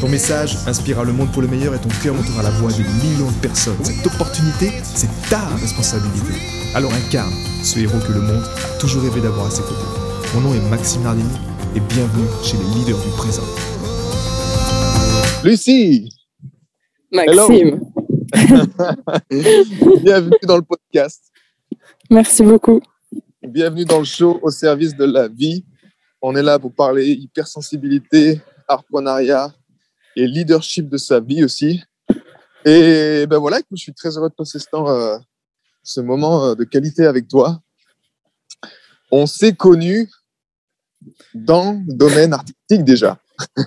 Ton message inspirera le monde pour le meilleur et ton cœur montera la voix de millions de personnes. Cette opportunité, c'est ta responsabilité. Alors incarne ce héros que le monde a toujours rêvé d'avoir à ses côtés. Mon nom est Maxime Nardini et bienvenue chez les leaders du présent. Lucie Maxime. Bienvenue dans le podcast. Merci beaucoup. Bienvenue dans le show au service de la vie. On est là pour parler hypersensibilité, artpreneuriat et leadership de sa vie aussi. Et ben voilà, je suis très heureux de passer ce temps, euh, ce moment euh, de qualité avec toi. On s'est connus dans le domaine artistique déjà.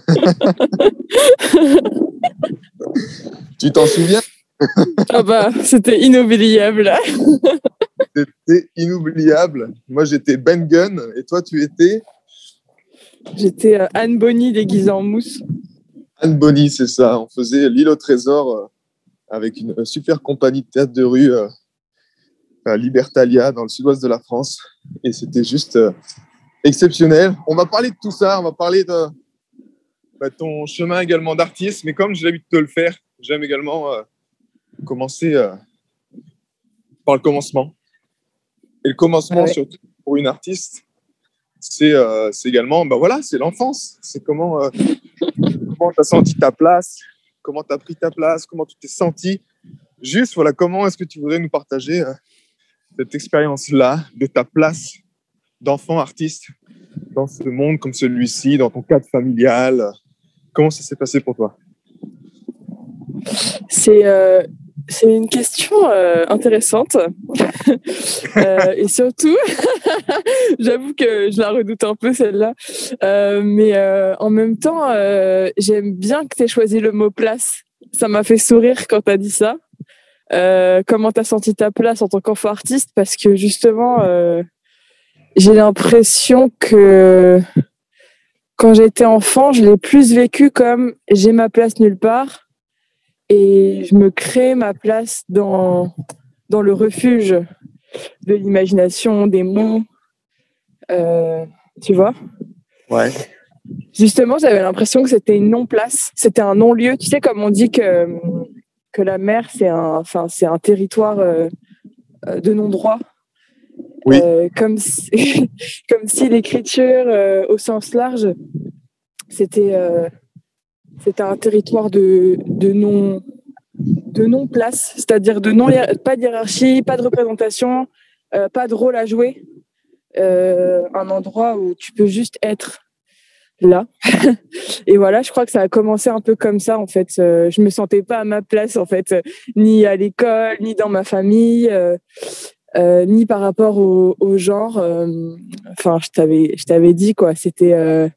tu t'en souviens? Ah bah, c'était inoubliable. C'était inoubliable. Moi, j'étais Ben Gunn et toi, tu étais? J'étais euh, Anne Bonny déguisée en mousse. Anne Bonny, c'est ça. On faisait l'île au trésor euh, avec une super compagnie de théâtre de rue euh, à Libertalia dans le sud-ouest de la France. Et c'était juste euh, exceptionnel. On va parler de tout ça. On va parler de bah, ton chemin également d'artiste. Mais comme j'ai l'habitude de le faire, j'aime également euh, commencer euh, par le commencement. Et le commencement, Ouais. surtout pour une artiste, c'est euh, également, bah voilà, c'est l'enfance. C'est comment euh, comment tu as senti ta place, comment tu as pris ta place, comment tu t'es senti. Juste, voilà, comment est-ce que tu voudrais nous partager euh, cette expérience-là de ta place d'enfant artiste dans ce monde comme celui-ci, dans ton cadre familial? Comment ça s'est passé pour toi? C'est euh, c'est une question euh, intéressante. Euh, et surtout, j'avoue que je la redoute un peu celle-là. Euh, mais euh, en même temps, j'aime bien que tu aies choisi le mot place. Ça m'a fait sourire quand tu as dit ça. Comment tu as senti ta place en tant qu'enfant artiste? Parce que justement, j'ai l'impression que quand j'étais enfant, je l'ai plus vécu comme j'ai ma place nulle part et je me crée ma place dans, dans le refuge de l'imagination, des mots. Euh, tu vois Ouais. Justement, j'avais l'impression que c'était une non-place, c'était un non-lieu. Tu sais, comme on dit que, que la mer, c'est un, enfin, c'est un territoire euh, de non-droit. Oui. Euh, comme, si, comme si l'écriture, au sens large, c'était c'était un territoire de, de non de non place, c'est-à-dire de non pas de hiérarchie, pas de représentation, euh, pas de rôle à jouer, Euh, un endroit où tu peux juste être là. Et voilà, je crois que ça a commencé un peu comme ça en fait. Euh, je me sentais pas à ma place en fait, ni à l'école, ni dans ma famille, ni par rapport au, genre. Enfin, je t'avais, je t'avais dit quoi. C'était,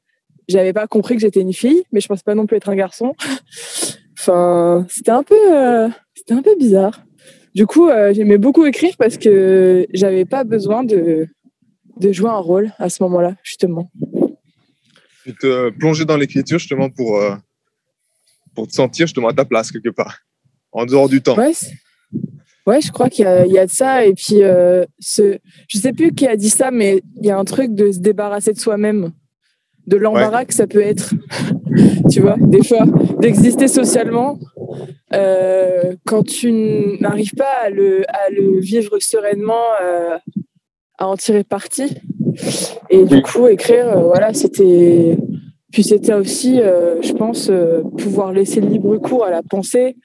j'avais pas compris que j'étais une fille, mais je pensais pas non plus être un garçon. Enfin, c'était un peu, euh, c'était un peu bizarre. Du coup, euh, j'aimais beaucoup écrire parce que j'avais pas besoin de de jouer un rôle à ce moment-là, justement. Tu te plonger dans l'écriture justement pour, euh, pour te sentir justement à ta place quelque part, en dehors du temps. Ouais, je crois qu'il y, a- il y a de ça. Et puis, euh, ce... je sais plus qui a dit ça, mais il y a un truc de se débarrasser de soi-même, de l'embarras que ça peut être. tu vois, des fois, d'exister socialement. euh, quand tu n'arrives pas à le, à le vivre sereinement, euh, à en tirer parti. Et du coup, écrire, euh, voilà, c'était. Puis c'était aussi, je pense, pouvoir laisser libre cours à la pensée,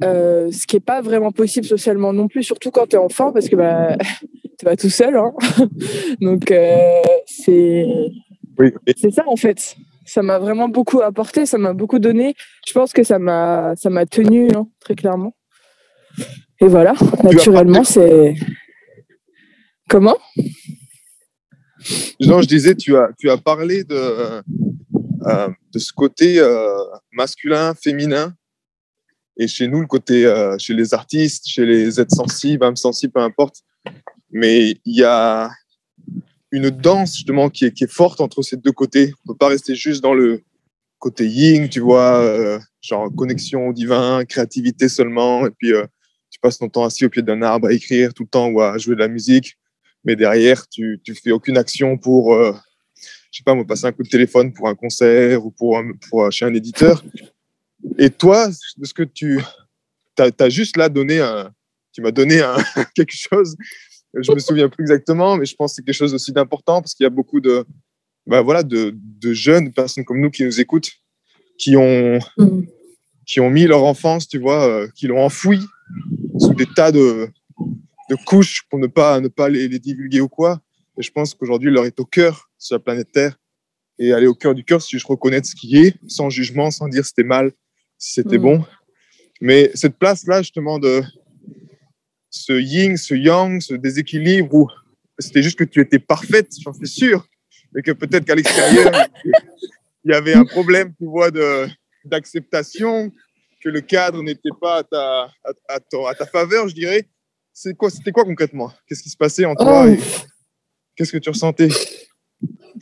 ce qui n'est pas vraiment possible socialement non plus, surtout quand tu es enfant, parce que bah, tu vas tout seul. Hein Donc, c'est Oui. C'est ça, en fait. Ça m'a vraiment beaucoup apporté, ça m'a beaucoup donné. Je pense que ça m'a ça m'a tenu, hein, très clairement. Et voilà, naturellement, c'est. Comment? Non, je disais, tu as, tu as parlé de, euh, de ce côté euh, masculin, féminin. Et chez nous, le côté, euh, chez les artistes, chez les êtres sensibles, âmes sensibles, peu importe. Mais il y a une danse justement qui est, qui est forte entre ces deux côtés. On ne peut pas rester juste dans le côté yin, tu vois, euh, genre connexion au divin, créativité seulement. Et puis, euh, tu passes ton temps assis au pied d'un arbre à écrire tout le temps ou à jouer de la musique. Mais derrière, tu ne fais aucune action pour, euh, je sais pas, me passer un coup de téléphone pour un concert ou pour, pour chez un éditeur. Et toi, de ce que tu as, juste là donné un, tu m'as donné un, quelque chose je me souviens plus exactement, mais je pense que c'est quelque chose aussi d'important parce qu'il y a beaucoup de, bah voilà, de, de, jeunes personnes comme nous qui nous écoutent, qui ont, mm. qui ont mis leur enfance, tu vois, euh, qui l'ont enfoui sous des tas de, de couches pour ne pas, ne pas les, les divulguer ou quoi. Et je pense qu'aujourd'hui, leur est au cœur sur la planète Terre. Et aller au cœur du cœur, si je reconnais ce qui est, sans jugement, sans dire c'était mal, si c'était mm. bon. Mais cette place-là, justement, de, ce yin, ce yang, ce déséquilibre où c'était juste que tu étais parfaite, j'en suis sûr, mais que peut-être qu'à l'extérieur, il y avait un problème, tu vois, d'acceptation, que le cadre n'était pas à ta, à, à, ta faveur, je dirais. C'est quoi, c'était quoi concrètement? Qu'est-ce qui se passait en toi oh. Qu'est-ce que tu ressentais?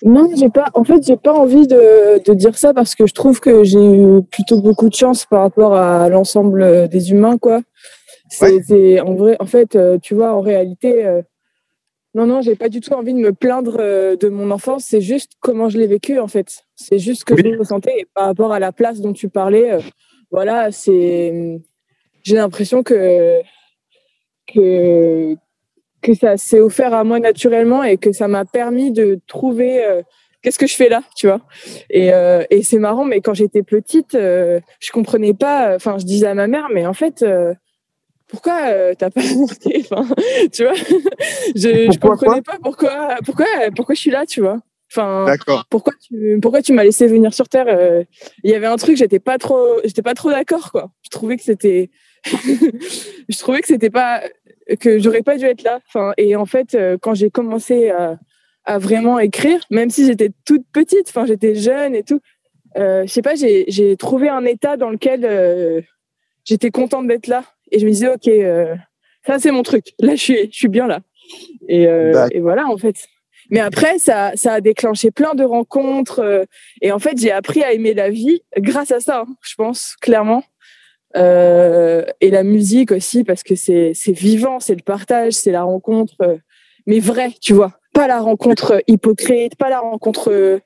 Non, j'ai pas. En fait, j'ai pas envie de, de, dire ça parce que je trouve que j'ai eu plutôt beaucoup de chance par rapport à l'ensemble des humains, quoi. C'est en vrai, en fait, euh, tu vois, en réalité, euh, non, non, j'ai pas du tout envie de me plaindre euh, de mon enfance. C'est juste comment je l'ai vécu, en fait. C'est juste que je je ressentais. Et par rapport à la place dont tu parlais, voilà, c'est. J'ai l'impression que que que ça s'est offert à moi naturellement et que ça m'a permis de trouver qu'est-ce que je fais là, tu vois. Et, et c'est marrant, mais quand j'étais petite, je comprenais pas. Enfin, je disais à ma mère, mais en fait, pourquoi euh, t'as pas avorté enfin, tu vois? Je, je comprenais pas pourquoi pourquoi pourquoi je suis là tu vois? Enfin pourquoi tu pourquoi tu m'as laissé venir sur terre euh, il y avait un truc j'étais pas trop j'étais pas trop d'accord quoi. Je trouvais que c'était je trouvais que c'était pas que j'aurais pas dû être là. Enfin et en fait euh, quand j'ai commencé à, à, vraiment écrire même si j'étais toute petite enfin j'étais jeune et tout je sais pas j'ai trouvé un état dans lequel j'étais contente d'être là et je me disais, OK, euh, ça, c'est mon truc. Là, je suis, je suis bien là. Et, euh, et, voilà, en fait. Mais après, ça, ça a déclenché plein de rencontres. Euh, et en fait, j'ai appris à aimer la vie grâce à ça, hein, je pense, clairement. et la musique aussi, parce que c'est vivant, c'est le partage, c'est la rencontre, mais vrai, tu vois. Pas la rencontre hypocrite, pas la rencontre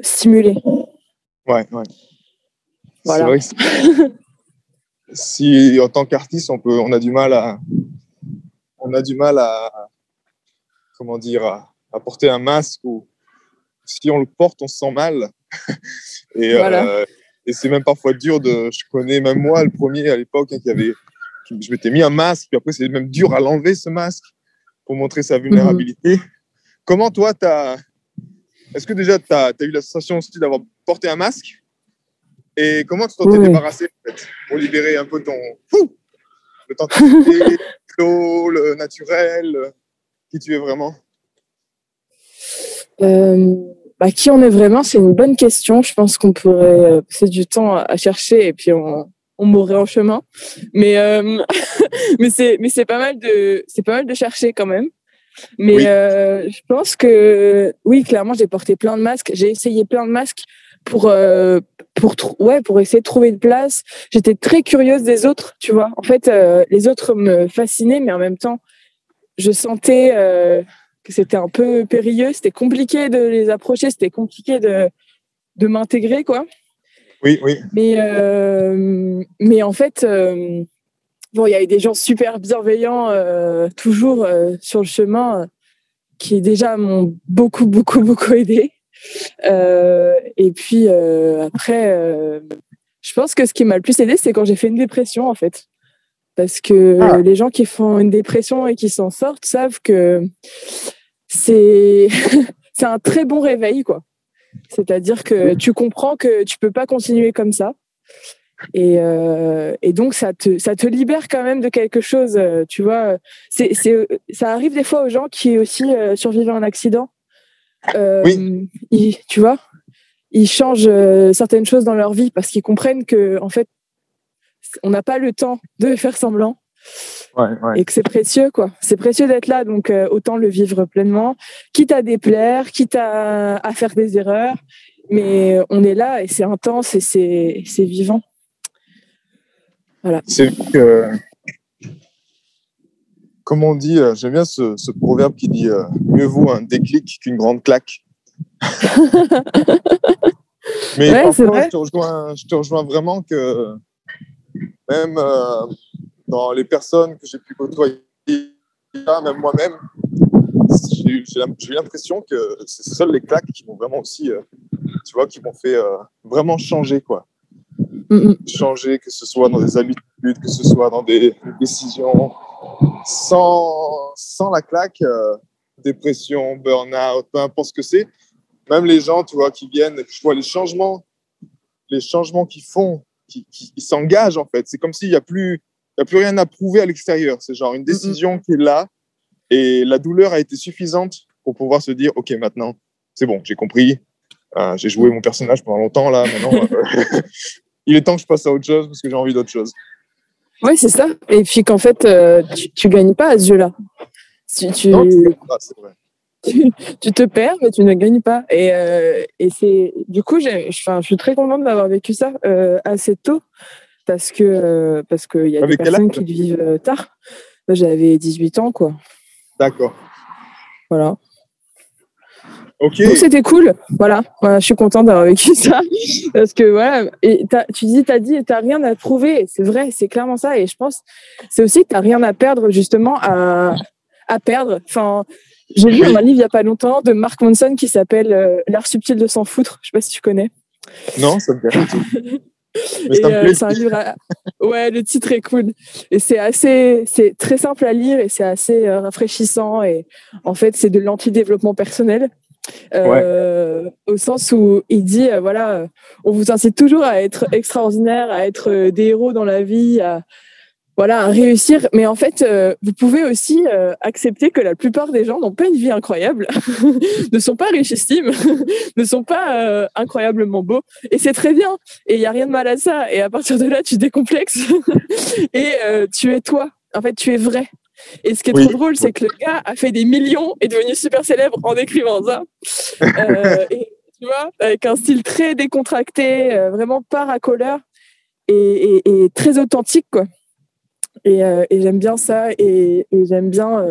stimulée. Ouais, ouais. Voilà. Si en tant qu'artiste, on peut, on a du mal à, on a du mal à, comment dire, à, porter un masque ou si on le porte, on se sent mal. et, euh, et c'est même parfois dur de, je connais même moi le premier à l'époque hein, qui avait, je m'étais mis un masque, puis après c'est même dur à l'enlever ce masque pour montrer sa vulnérabilité. Comment toi, tu as, est-ce que déjà tu as, as, eu la sensation aussi d'avoir porté un masque? Et comment tu t'en t'es débarrassé en fait, pour libérer un peu ton fou, l'authenticité, le naturel, qui tu es vraiment euh, bah, Qui on est vraiment, c'est une bonne question. Je pense qu'on pourrait euh, passer du temps à chercher et puis on, on mourrait en chemin. Mais, euh, mais c'est mais c'est pas mal de c'est pas mal de chercher quand même. Mais je pense que oui, clairement, j'ai porté plein de masques. J'ai essayé plein de masques pour euh, pour ouais pour essayer de trouver une place. J'étais très curieuse des autres, tu vois. En fait, euh, les autres me fascinaient, mais en même temps, je sentais euh, que c'était un peu périlleux. C'était compliqué de les approcher. C'était compliqué de de m'intégrer, quoi. Oui, oui. Mais mais en fait. Bon, il y avait des gens super bienveillants toujours sur le chemin qui déjà m'ont beaucoup, beaucoup, beaucoup aidé. Euh, et puis euh, après, euh, je pense que ce qui m'a le plus aidé, c'est quand j'ai fait une dépression en fait. Parce que ah. les gens qui font une dépression et qui s'en sortent savent que c'est c'est un très bon réveil quoi. C'est-à-dire que tu comprends que tu peux pas continuer comme ça. Et, euh, et, donc ça te ça te libère quand même de quelque chose tu vois c'est ça arrive des fois aux gens qui aussi survivent à un accident euh, ils, tu vois, ils changent euh, certaines choses dans leur vie parce qu'ils comprennent que, en fait, on n'a pas le temps de faire semblant. Ouais, ouais. et que c'est précieux quoi. C'est précieux d'être là, donc euh, autant le vivre pleinement, quitte à déplaire, quitte à, à faire des erreurs, mais on est là et c'est intense et c'est vivant. C'est que, comme on dit, euh, j'aime bien ce, ce proverbe qui dit euh, mieux vaut un déclic qu'une grande claque. Mais Ouais, c'est parfois, vrai. je te, rejoins, je te rejoins vraiment que même euh, dans les personnes que j'ai pu côtoyer, même moi-même, j'ai eu l'impression que c'est seules les claques qui m'ont vraiment aussi, tu vois, qui m'ont fait vraiment changer, quoi. Changer, que ce soit dans des habitudes, que ce soit dans des décisions. Sans, sans la claque, euh, dépression, burn-out, peu importe ce que c'est, même les gens, tu vois, qui viennent, je vois les changements, les changements qu'ils font, qui, qui, ils s'engagent en fait. C'est comme s'il n'y a plus, il y a plus rien à prouver à l'extérieur. C'est genre une décision qui est là et la douleur a été suffisante pour pouvoir se dire, ok, maintenant, c'est bon, j'ai compris. Euh, j'ai joué mon personnage pendant longtemps là. Maintenant, euh, il est temps que je passe à autre chose parce que j'ai envie d'autre chose. Ouais, c'est ça. Et puis qu'en fait, euh, tu, tu gagnes pas à ce jeu-là. Tu, tu, Non, ah, vrai. tu, tu te perds, mais tu ne gagnes pas. Et, euh, et c'est du coup, je suis très contente d'avoir vécu ça euh, assez tôt parce que parce qu'il y a Avec des personnes qui le vivent tard. Moi, j'avais 18 ans, quoi. D'accord. Voilà. Donc c'était cool. Voilà. Voilà, je suis contente d'avoir vécu ça parce que voilà. Et tu dis, t'as dit, t'as rien à prouver. C'est vrai, c'est clairement ça. Et je pense, c'est aussi que t'as rien à perdre justement à à perdre. Enfin, j'ai lu un livre il y a pas longtemps de Mark Manson qui s'appelle euh, L'art subtil de s'en foutre. Je sais pas si tu connais. Non, ça me euh, plaît. c'est un livre. à- Ouais, le titre est cool. Et c'est assez, c'est très simple à lire et c'est assez euh, rafraîchissant. Et en fait, c'est de l'anti-développement personnel. Euh, Au sens où il dit, euh, voilà, euh, on vous incite toujours à être extraordinaire, à être des héros dans la vie, à, voilà, réussir. Mais en fait, vous pouvez aussi accepter que la plupart des gens n'ont pas une vie incroyable, ne sont pas richissimes, ne sont pas incroyablement beaux. Et c'est très bien. Et il n'y a rien de mal à ça. Et à partir de là, tu décomplexes et tu es toi. En fait, tu es vrai. Et ce qui est Oui. trop drôle, c'est que le gars a fait des millions et est devenu super célèbre en écrivant ça. Euh, et, tu vois, avec un style très décontracté, euh, vraiment pas racoleur et, et- et très authentique, quoi. Et, euh, et j'aime bien ça et, j'aime bien,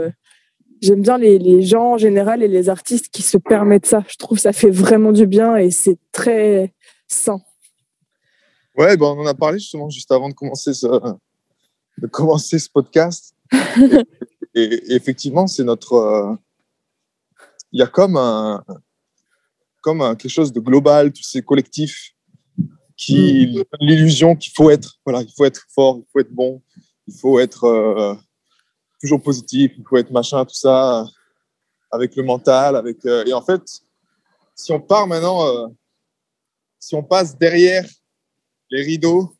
j'aime bien les, les gens en général et les artistes qui se permettent ça. Je trouve que ça fait vraiment du bien et c'est très sain. Ouais, ben, on en a parlé justement juste avant de commencer ce, de commencer ce podcast. Et, et effectivement, c'est notre. euh, Il y a comme un, comme un- quelque chose de global, tous ces collectifs qui donnent l'illusion qu'il faut être. Voilà, il faut être fort, il faut être bon, il faut être euh, toujours positif, il faut être machin, tout ça, avec le mental, avec. euh, et en fait, si on part maintenant, si on passe derrière les rideaux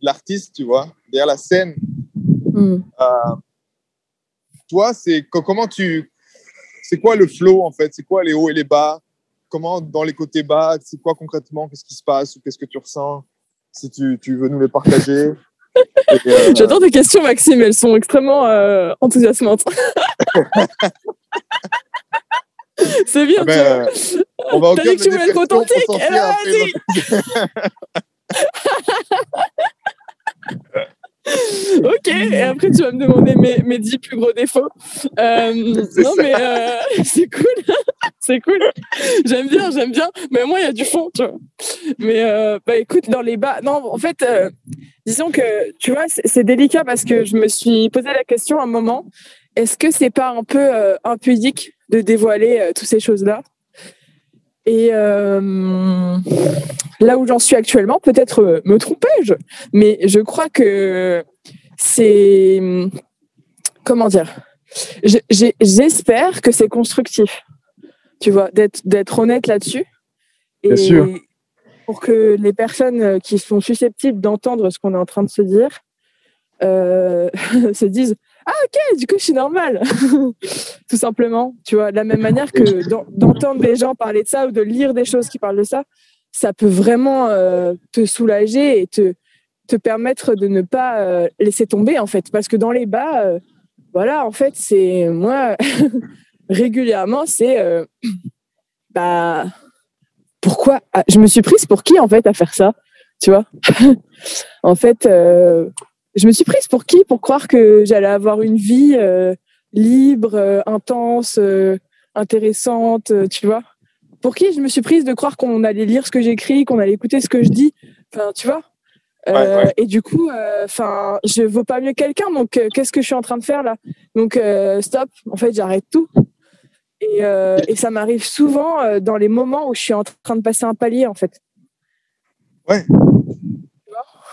de l'artiste, tu vois, derrière la scène. Mm. Euh, toi, c'est co- comment tu, c'est quoi le flow en fait? C'est quoi les hauts et les bas? Comment dans les côtés bas, c'est quoi concrètement? Qu'est-ce qui se passe qu'est-ce que tu ressens? Si tu, tu veux nous les partager. Euh, J'adore tes questions, Maxime. Elles sont extrêmement euh, enthousiasmantes. c'est bien. tu vois. ben, on va dit que tu voulais être authentique? s'enfuir Eh après. Ok, et après tu vas me demander mes, mes 10 plus gros défauts. Euh, non, ça. mais euh, c'est cool, c'est cool. J'aime bien, j'aime bien. Mais moi, il y a du fond, tu vois. Mais euh, bah écoute, dans les bas, non, en fait, disons que tu vois, c'est délicat parce que je me suis posé la question à un moment est-ce que c'est pas un peu impudique de dévoiler toutes ces choses-là? Et euh, là où j'en suis actuellement, peut-être euh, me trompais-je, mais je crois que c'est comment dire J'espère que c'est constructif, tu vois, d'être honnête là-dessus. Bien Et sûr. Pour que les personnes qui sont susceptibles d'entendre ce qu'on est en train de se dire euh, se disent ah ok du coup je suis normale. Tout simplement tu vois de la même manière que d'en- d'entendre des gens parler de ça ou de lire des choses qui parlent de ça ça peut vraiment euh, te soulager et te, te permettre de ne pas laisser tomber en fait, parce que dans les bas, voilà, en fait, c'est moi régulièrement, c'est bah pourquoi ah, je me suis prise pour qui en fait à faire ça, tu vois? En fait, je me suis prise pour qui? Pour croire que j'allais avoir une vie libre, intense, intéressante, tu vois? Pour qui? Je me suis prise de croire qu'on allait lire ce que j'écris, qu'on allait écouter ce que je dis. Enfin, tu vois? Euh, et du coup, euh, enfin, je vaux pas mieux quelqu'un. Donc, euh, qu'est-ce que je suis en train de faire là? Donc, stop. En fait, j'arrête tout. Et, et ça m'arrive souvent dans les moments où je suis en train de passer un palier, en fait. Ouais.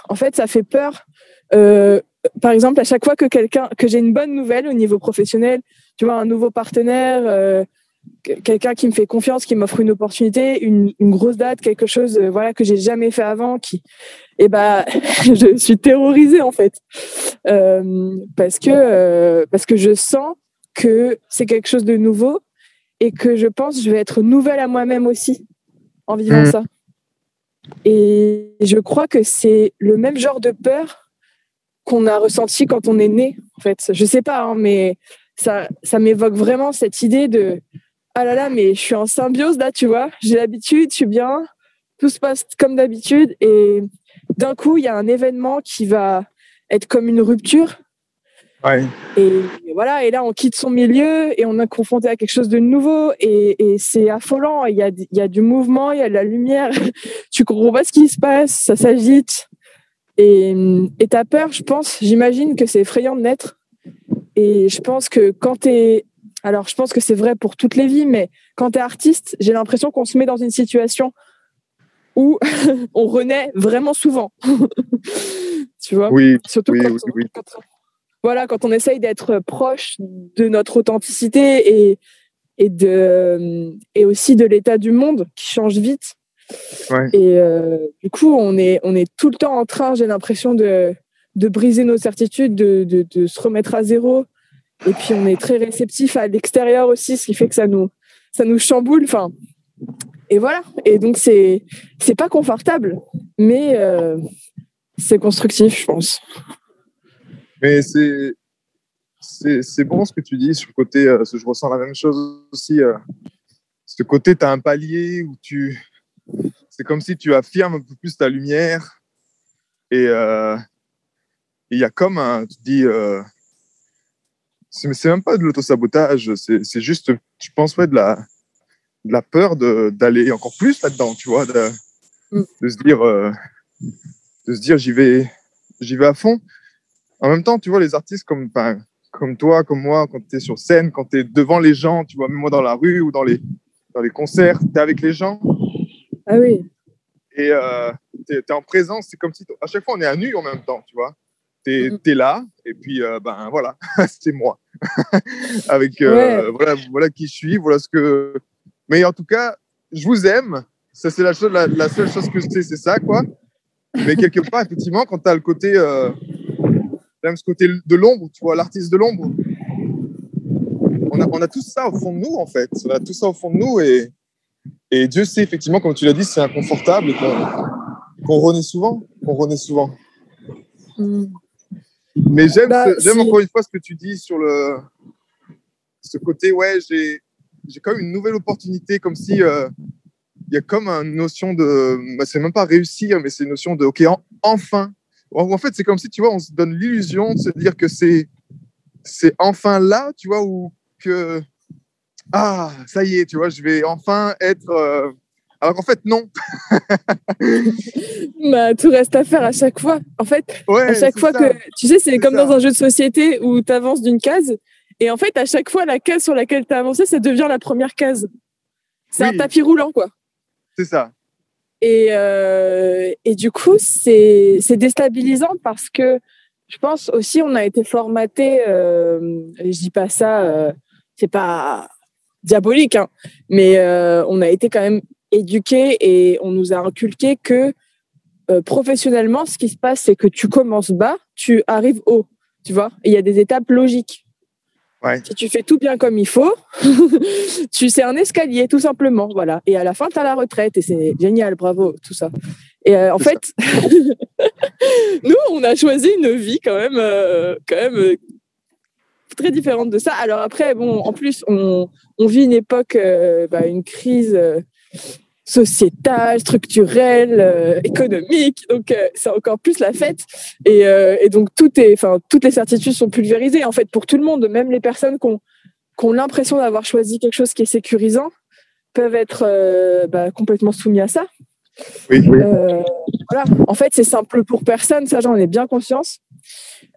En fait, ça fait peur. Par exemple, à chaque fois que quelqu'un, que j'ai une bonne nouvelle au niveau professionnel, tu vois, un nouveau partenaire, quelqu'un qui me fait confiance, qui m'offre une opportunité, une, grosse date, quelque chose euh, voilà que j'ai jamais fait avant, qui eh ben je suis terrorisée en fait euh, parce que euh, parce que je sens que c'est quelque chose de nouveau et que je pense que je vais être nouvelle à moi-même aussi en vivant mmh. ça. Et je crois que c'est le même genre de peur qu'on a ressenti quand on est né en fait. Je sais pas hein, mais ça ça m'évoque vraiment cette idée de ah là là, mais je suis en symbiose là, tu vois. J'ai l'habitude, je suis bien, tout se passe comme d'habitude. Et d'un coup, il y a un événement qui va être comme une rupture. Ouais. Et, voilà, et là, on quitte son milieu et on est confronté à quelque chose de nouveau. Et, c'est affolant. Il y, a, il y a du mouvement, il y a de la lumière. tu comprends pas ce qui se passe, ça s'agite. Et tu as peur, je pense, j'imagine que c'est effrayant de naître. Et je pense que quand tu es alors je pense que c'est vrai pour toutes les vies, mais quand tu es artiste, j'ai l'impression qu'on se met dans une situation où on renaît vraiment souvent. tu vois? Oui. Surtout oui, quand, oui, on, voilà, quand on essaye d'être proche de notre authenticité et, et, de, et aussi de l'état du monde qui change vite. Et euh, du coup, on est, on est tout le temps en train, j'ai l'impression, de, de briser nos certitudes, de, de, de se remettre à zéro, et puis on est très réceptif à l'extérieur aussi, ce qui fait que ça nous, ça nous chamboule. Enfin, et voilà. Et donc c'est, c'est pas confortable, mais euh, c'est constructif, je pense. Mais c'est, c'est, c'est bon ce que tu dis sur le côté, euh, je ressens la même chose aussi. Euh, ce côté, tu as un palier où tu. C'est comme si tu affirmes un peu plus ta lumière. Et il y a comme un. Tu dis c'est même pas de l'autosabotage, c'est juste, je pense, ouais, de la, de la peur d'aller encore plus là-dedans, tu vois, de, mm. de, se dire, euh, de se dire, j'y vais, j'y vais à fond. En même temps, tu vois, les artistes comme, comme toi, comme moi, quand tu es sur scène, quand tu es devant les gens, tu vois, même moi dans la rue ou dans les, dans les concerts, tu es avec les gens. Ah oui. Et euh, tu es, en présence, c'est comme si, à chaque fois, on est à nu en même temps, tu vois tu es, là, et puis euh, ben voilà, c'est moi. Avec euh, voilà, voilà qui je suis, voilà ce que. Mais en tout cas, je vous aime. Ça, c'est la, seule chose que je sais, c'est ça, quoi. Mais quelque part, effectivement, quand tu as le côté. Euh, ce côté de l'ombre, tu vois, l'artiste de l'ombre. On a, on a tout ça au fond de nous, en fait. On a tout ça au fond de nous, et, et Dieu sait, effectivement, comme tu l'as dit, c'est inconfortable et qu'on renaît souvent. Qu'on renaît souvent. Mm. Mais j'aime, bah, encore une fois ce que tu dis sur le, ce côté, ouais, j'ai, quand même une nouvelle opportunité, comme si euh, il y a comme une notion de, bah, c'est même pas réussir, mais c'est une notion de, ok, enfin. En, fait, c'est comme si, tu vois, on se donne l'illusion de se dire que c'est, c'est enfin là, tu vois, ou que, ah, ça y est, tu vois, je vais enfin être. Euh, alors qu'en fait, non. bah, tout reste à faire à chaque fois. En fait, à chaque fois que. Tu sais, c'est comme dans un jeu de société où tu avances d'une case. Et en fait, à chaque fois, la case sur laquelle tu as avancé, ça devient la première case. C'est un tapis roulant, quoi. C'est ça. Et, euh, et du coup, c'est déstabilisant parce que je pense aussi on a été formaté, euh, je dis pas ça, euh, c'est pas diabolique, hein, mais euh, on a été quand même éduqué et on nous a inculqué que euh, professionnellement, ce qui se passe, c'est que tu commences bas, tu arrives haut, tu vois. Il y a des étapes logiques. Si tu fais tout bien comme il faut, tu c'est un escalier tout simplement, voilà. Et à la fin, tu as la retraite et c'est génial, bravo, tout ça. Et euh, en fait, nous, on a choisi une vie quand même, euh, quand même très différente de ça. Alors après, bon, en plus, on, on vit une époque, bah, une crise sociétale, structurelle, économique. Donc c'est encore plus la fête. Et, et donc tout est, enfin toutes les certitudes sont pulvérisées en fait pour tout le monde, même les personnes qui ont, l'impression d'avoir choisi quelque chose qui est sécurisant peuvent être bah, complètement soumis à ça. Oui, Euh, voilà. En fait, c'est simple pour personne, ça j'en ai bien conscience.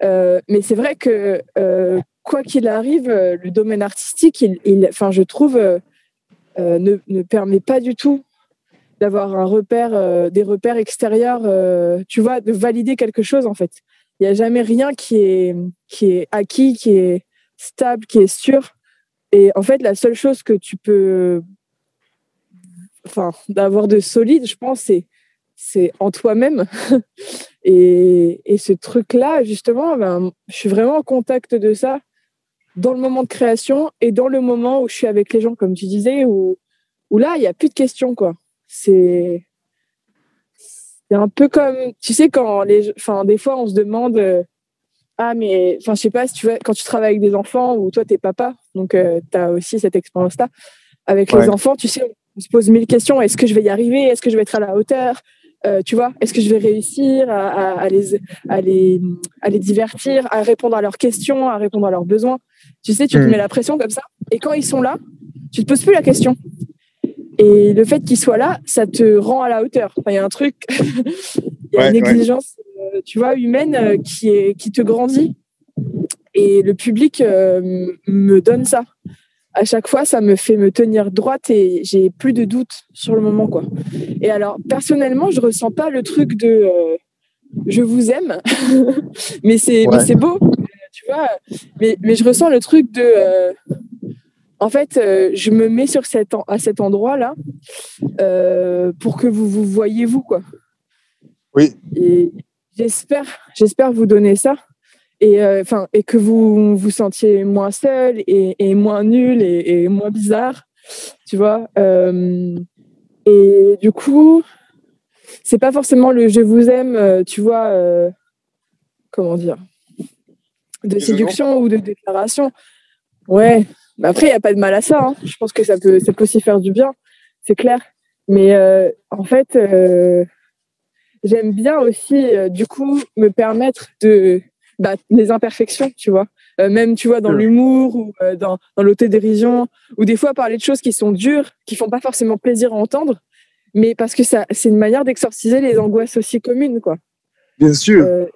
Euh, mais c'est vrai que euh, quoi qu'il arrive, euh, le domaine artistique, enfin, je trouve, euh, ne, ne, permet pas du tout d'avoir des repères extérieurs, tu vois, de valider quelque chose en fait. Il n'y a jamais rien qui est, qui est acquis, qui est stable, qui est sûr. Et en fait, la seule chose que tu peux enfin, d'avoir de solide, je pense, c'est, c'est en toi-même. et, et, ce truc-là, justement, ben, je suis vraiment en contact de ça dans le moment de création et dans le moment où je suis avec les gens, comme tu disais, où, où là, il n'y a plus de questions, quoi. C'est, c'est un peu comme, tu sais, quand les, enfin, des fois, on se demande, euh, ah, mais, enfin, je sais pas si tu vois, quand tu travailles avec des enfants ou toi, t'es papa, donc euh, tu as aussi cette expérience-là. Avec ouais. les enfants, tu sais, on se pose mille questions. Est-ce que je vais y arriver? Est-ce que je vais être à la hauteur? Euh, Tu vois Est-ce que je vais réussir à, à, à, les, à, les, à les divertir, à répondre à leurs questions, à répondre à leurs besoins? Tu sais, tu te mmh. mets la pression comme ça. Et quand ils sont là, tu te poses plus la question. Et le fait qu'ils soient là, ça te rend à la hauteur. Il y a un truc, il y a ouais, une exigence, ouais. euh, tu vois, humaine euh, qui, est, qui te grandit. Et le public me donne ça à chaque fois, ça me fait me tenir droite et j'ai plus de doute sur le moment, quoi. Et alors, personnellement, je ressens pas le truc de euh, je vous aime, mais c'est ouais. mais c'est beau, tu vois. Mais mais je ressens le truc de euh, en fait, euh, je me mets sur cet à cet endroit là pour que vous vous voyez vous, quoi. Oui. Et j'espère j'espère vous donner ça et enfin euh, et que vous vous sentiez moins seul et, et moins nul et, et, moins bizarre tu vois euh, et du coup c'est pas forcément le je vous aime euh, tu vois comment dire de séduction ou de déclaration. Ouais mais après il y a pas de mal à ça hein. je pense que ça peut ça peut aussi faire du bien c'est clair. Mais euh, en fait j'aime bien aussi du coup me permettre de bah, les imperfections, tu vois. Euh, même, tu vois, dans l'humour ou euh, dans, dans l'autodérision, ou des fois parler de choses qui sont dures, qui font pas forcément plaisir à entendre, mais parce que ça, c'est une manière d'exorciser les angoisses aussi communes, quoi. Bien sûr. Euh,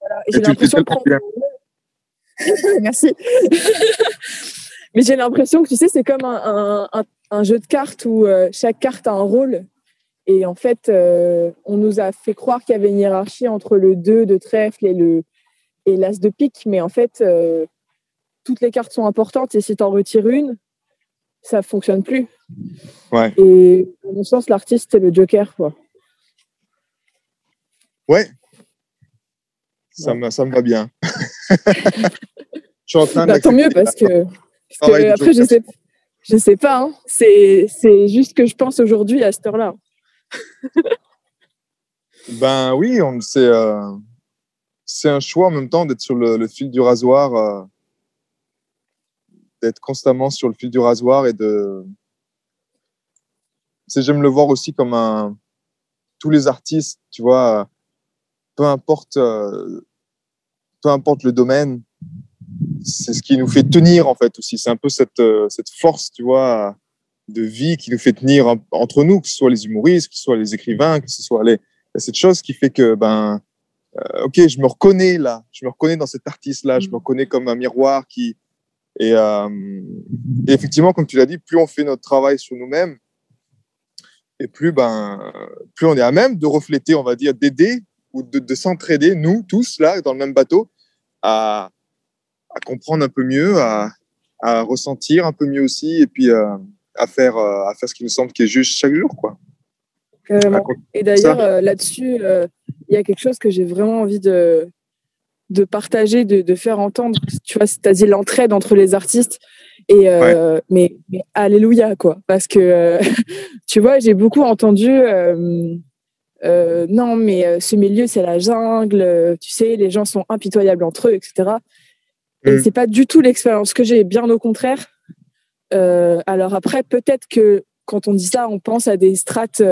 voilà. J'ai l'impression prendre... Merci. mais j'ai l'impression que, tu sais, c'est comme un, un, un, jeu de cartes où euh, chaque carte a un rôle. Et en fait, on nous a fait croire qu'il y avait une hiérarchie entre le 2 de trèfle et le, et l'as de pique, mais en fait, euh, toutes les cartes sont importantes et si tu en retires une, ça fonctionne plus. Ouais. Et à mon sens, l'artiste, c'est le joker. Quoi. Ouais. Ça, ouais. Me, ça me va bien. je suis en train bah, Tant mieux parce que, parce que après, je sais, je sais pas. Hein. C'est juste que je pense aujourd'hui à cette heure-là. ben oui, on sait. Euh c'est un choix en même temps d'être sur le, le, fil du rasoir, euh, d'être constamment sur le fil du rasoir et de. J'aime le voir aussi comme un. Tous les artistes, tu vois, peu importe, euh, peu importe le domaine, c'est ce qui nous fait tenir en fait aussi. C'est un peu cette, euh, cette force, tu vois, de vie qui nous fait tenir entre nous, que ce soit les humoristes, que ce soit les écrivains, que ce soit les. Cette chose qui fait que, ben, euh, ok, je me reconnais là, je me reconnais dans cet artiste-là, je me reconnais comme un miroir qui. Et, euh, et effectivement, comme tu l'as dit, plus on fait notre travail sur nous-mêmes, et plus, ben, plus on est à même de refléter, on va dire, d'aider ou de, de s'entraider, nous tous là, dans le même bateau, à, à comprendre un peu mieux, à, à, ressentir un peu mieux aussi, et puis euh, à, faire, à faire ce qui nous semble qui est juste chaque jour, quoi. Carrément. Et d'ailleurs, euh, là-dessus, il y a quelque chose que j'ai vraiment envie de, de partager, de, de faire entendre, tu vois, c'est-à-dire l'entraide entre les artistes. Et euh, mais, mais, alléluia quoi, parce que euh, tu vois, j'ai beaucoup entendu. Euh, non, mais ce milieu c'est la jungle. Tu sais, les gens sont impitoyables entre eux, etc. Et mm. c'est pas du tout l'expérience que j'ai, bien au contraire. alors après, peut-être que quand on dit ça, on pense à des strates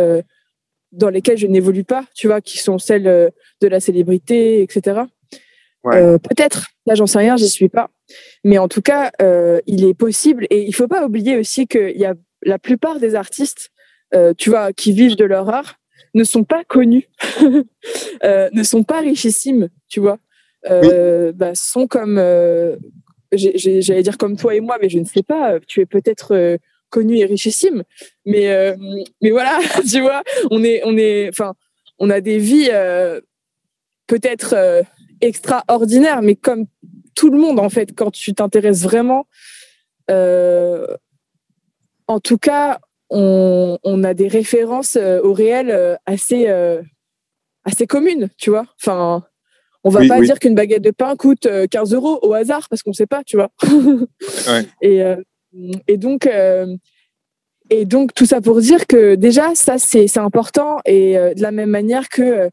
dans lesquelles je n'évolue pas, tu vois, qui sont celles de la célébrité, etc. Euh, peut-être, là j'en sais rien, j'y suis pas. Mais en tout cas, euh, il est possible. Et il faut pas oublier aussi qu'il y a la plupart des artistes, euh, tu vois, qui vivent de leur art, ne sont pas connus, ne sont pas richissimes, tu vois. Bah, sont comme, j'allais dire comme toi et moi, mais je ne sais pas. Tu es peut-être connu et richissime, mais mais voilà, tu vois, on est on est, enfin, on a des vies peut-être extraordinaire, mais comme tout le monde, en fait, quand tu t'intéresses vraiment, euh, en tout cas, on, a des références euh, au réel euh, assez, assez communes, tu vois. Enfin, on va pas dire qu'une baguette de pain coûte 15 euros au hasard parce qu'on sait pas, tu vois. et, et donc, et donc, tout ça pour dire que déjà, ça, c'est important. Et de la même manière que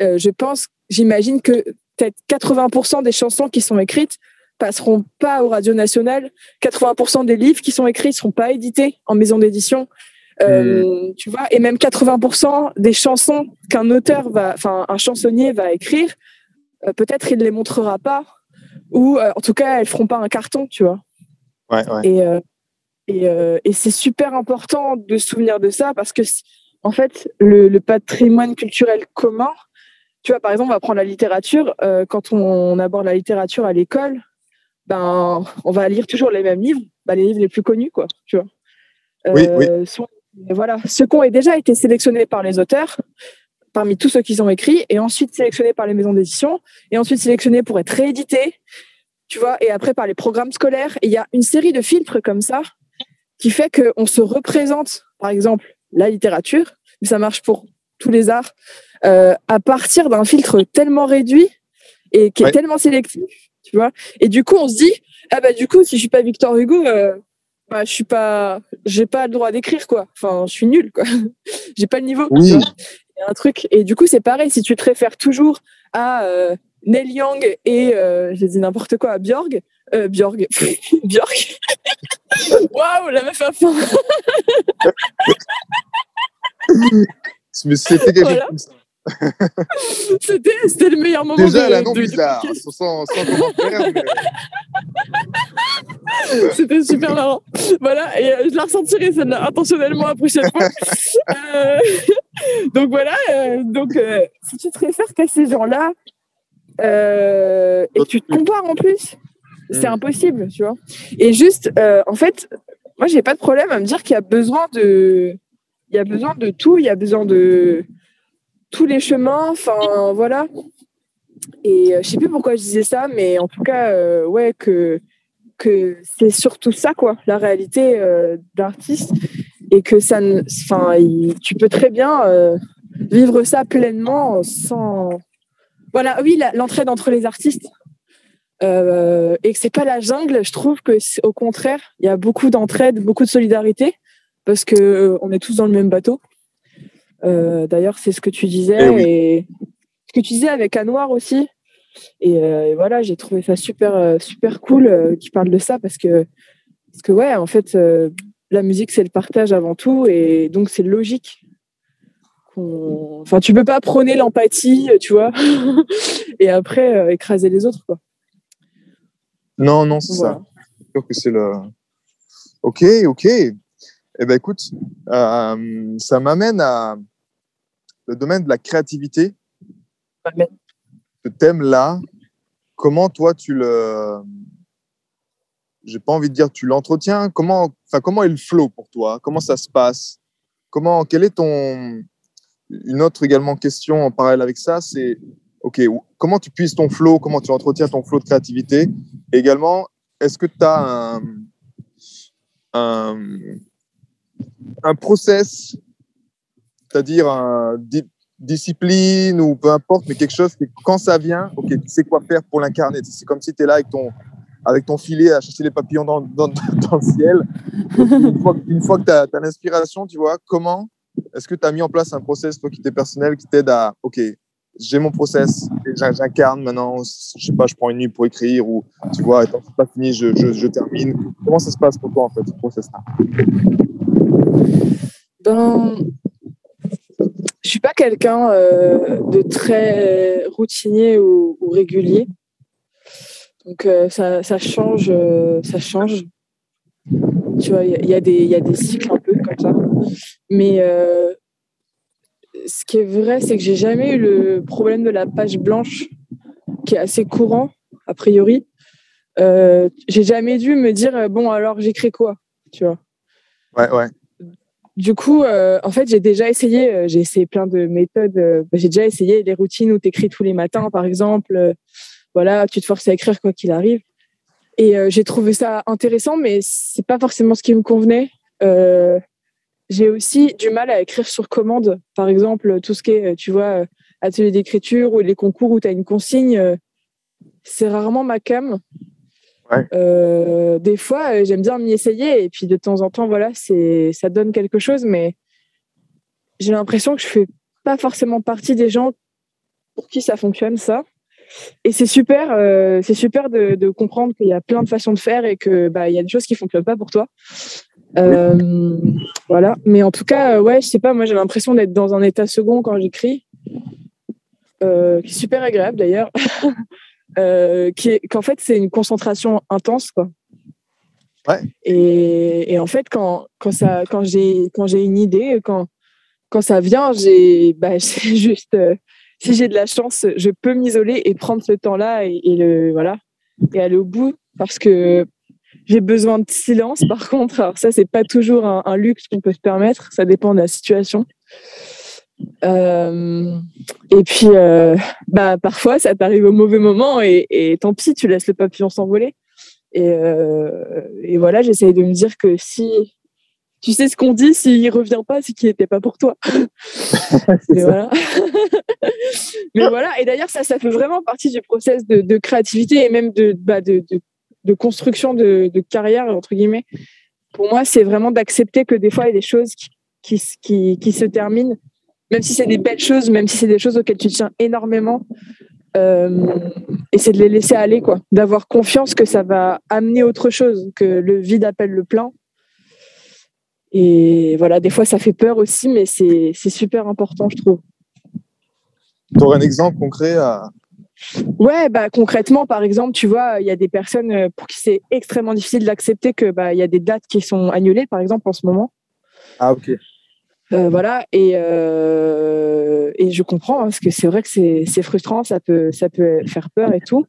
je pense, j'imagine que peut-être 80% des chansons qui sont écrites passeront pas au Radio National. 80% des livres qui sont écrits seront pas édités en maison d'édition. Euh, hmm. Tu vois, et même 80% des chansons qu'un auteur va, enfin un chansonnier va écrire, euh, peut-être il ne les montrera pas, ou euh, en tout cas elles feront pas un carton, tu vois. Ouais, ouais. Et et, et c'est super important de se souvenir de ça parce que en fait le, le patrimoine culturel commun, tu vois, par exemple, on va prendre la littérature. Euh, quand on, aborde la littérature à l'école, ben, on va lire toujours les mêmes livres, ben, les livres les plus connus, quoi. Tu vois. oui, euh, voilà, ceux qui ont déjà été sélectionnés par les auteurs, parmi tous ceux qu'ils ont écrits, et ensuite sélectionnés par les maisons d'édition, et ensuite sélectionnés pour être réédités, tu vois, et après par les programmes scolaires. Il y a une série de filtres comme ça qui fait qu'on se représente, par exemple, la littérature, mais ça marche pour tous les arts, euh, à partir d'un filtre tellement réduit et qui est tellement sélectif, tu vois. Et du coup, on se dit, ah bah du coup, si je suis pas Victor Hugo, euh, bah, je suis pas, j'ai pas le droit d'écrire quoi. Enfin, je suis nul quoi. j'ai pas le niveau. Oui. Il y a un truc. Et du coup, c'est pareil. Si tu te réfères toujours à euh, Neil Young et j'ai dit n'importe quoi à Björg, Björg, Björk. Waouh, la meuf a faim. Mais c'était quelque chose comme ça. c'était, c'était le meilleur moment. Déjà, de, la nom bizarre, sans, sans commentaire. Mais... c'était super marrant. Voilà, et euh, je la ressentirai celle-là intentionnellement la prochaine fois. euh, donc voilà, euh, donc euh, si tu te réfères qu'à ces gens-là euh, et tu te compares en plus, c'est mm. impossible, tu vois. Et juste, en fait, moi, j'ai pas de problème à me dire qu'il y a besoin de il y a besoin de tout, il y a besoin de tous les chemins, enfin voilà. Et euh, je sais plus pourquoi je disais ça, mais en tout cas, euh, ouais, que, que c'est surtout ça, quoi, la réalité euh, d'artiste. Et que ça, enfin, tu peux très bien vivre ça pleinement sans. Voilà, oui, l'entraide entre les artistes. et que c'est pas la jungle, je trouve que au contraire, il y a beaucoup d'entraide, beaucoup de solidarité parce que euh, on est tous dans le même bateau. Euh, d'ailleurs, c'est ce que tu disais eh et, ce que tu disais avec Anouar aussi. Et, euh, voilà, j'ai trouvé ça super super cool qu'il parle de ça parce que parce que ouais, en fait, la musique c'est le partage avant tout et donc c'est logique. Enfin, tu peux pas prôner l'empathie, tu vois, et après écraser les autres, quoi. Non, non, c'est ça. que c'est le. Ok, ok. Eh ben écoute, euh, ça m'amène à le domaine de la créativité. Ce thème-là, comment toi tu le, j'ai pas envie de dire tu l'entretiens. Comment, enfin comment est le flow pour toi? Comment ça se passe? Comment, quel est ton une autre également question en parallèle avec ça, c'est ok, comment tu puisses ton flow, comment tu entretiens ton flow de créativité? Également, est-ce que tu as un, un, un process, c'est-à-dire discipline ou peu importe, mais quelque chose que quand ça vient, ok, tu sais quoi faire pour l'incarner. C'est comme si tu es là avec ton, avec ton filet à chercher les papillons dans, dans, le ciel. Une fois, que tu as, l'inspiration, tu vois, comment est-ce que tu as mis en place un process, toi qui t'es personnel, qui t'aide à, ok, j'ai mon process, j'incarne maintenant, je sais pas, je prends une nuit pour écrire ou tu vois, étant c'est pas fini, je, je, termine. Comment ça se passe pour toi en fait, ce process-là? Ben, je suis pas quelqu'un euh, de très routinier ou, régulier. Donc euh, ça, ça, change, euh, ça change. Tu vois, il y, y a des cycles comme ça. Mais euh, ce qui est vrai, c'est que j'ai jamais eu le problème de la page blanche, qui est assez courant, a priori. Euh, j'ai jamais dû me dire, bon, alors j'écris quoi Tu vois Ouais, ouais. Du coup, euh, en fait, j'ai déjà essayé, j'ai essayé plein de méthodes. j'ai déjà essayé les routines où tu écris tous les matins, par exemple voilà, tu te forces à écrire quoi qu'il arrive. Et euh, j'ai trouvé ça intéressant, mais c'est pas forcément ce qui me convenait. Euh, j'ai aussi du mal à écrire sur commande. Par exemple, tout ce qui est, tu vois, atelier d'écriture ou les concours où tu as une consigne, c'est rarement ma cam. Euh, des fois, j'aime bien m'y essayer et puis de temps en temps, voilà, c'est ça donne quelque chose, mais j'ai l'impression que je fais pas forcément partie des gens pour qui ça fonctionne ça. Et c'est super, euh, c'est super de, de comprendre qu'il y a plein de façons de faire et que bah il y a des choses qui fonctionnent pas pour toi. Euh, voilà. Mais en tout cas, euh, ouais, je sais pas. Moi, j'ai l'impression d'être dans un état second quand j'écris, euh, qui est super agréable d'ailleurs. euh, qui est qu'en fait, c'est une concentration intense, quoi. Ouais. Et, et en fait, quand quand ça, quand j'ai quand j'ai une idée, quand quand ça vient, j'ai bah, c'est juste euh, si j'ai de la chance, je peux m'isoler et prendre ce temps-là et, et, le voilà et aller au bout parce que j'ai besoin de silence. Par contre, alors ça c'est pas toujours un, un luxe qu'on peut se permettre, ça dépend de la situation. Euh, et puis, euh, bah parfois ça t'arrive au mauvais moment et, et, tant pis, tu laisses le papillon s'envoler. Et, euh, et voilà, j'essaye de me dire que si tu sais ce qu'on dit, s'il revient pas, c'est qu'il n'était pas pour toi. Mais voilà. Mais voilà. Et d'ailleurs, ça, ça fait vraiment partie du process de, de créativité et même de, bah, de, de, de, construction de, carrière, entre guillemets. Pour moi, c'est vraiment d'accepter que des fois, il y a des choses qui, se terminent, même si c'est des belles choses, même si c'est des choses auxquelles tu tiens énormément. Euh, et c'est de les laisser aller, quoi. D'avoir confiance que ça va amener autre chose, que le vide appelle le plein et voilà, des fois, ça fait peur aussi, mais c'est super important, je trouve. Tu un exemple concret à... Ouais, bah, concrètement, par exemple, tu vois, il y a des personnes euh, pour qui c'est extrêmement difficile d'accepter qu'il bah, y a des dates qui sont annulées, par exemple, en ce moment. Ah, ok. Euh, voilà, et, euh, et je comprends, hein, parce que c'est vrai que c'est frustrant, ça peut, ça peut faire peur et tout.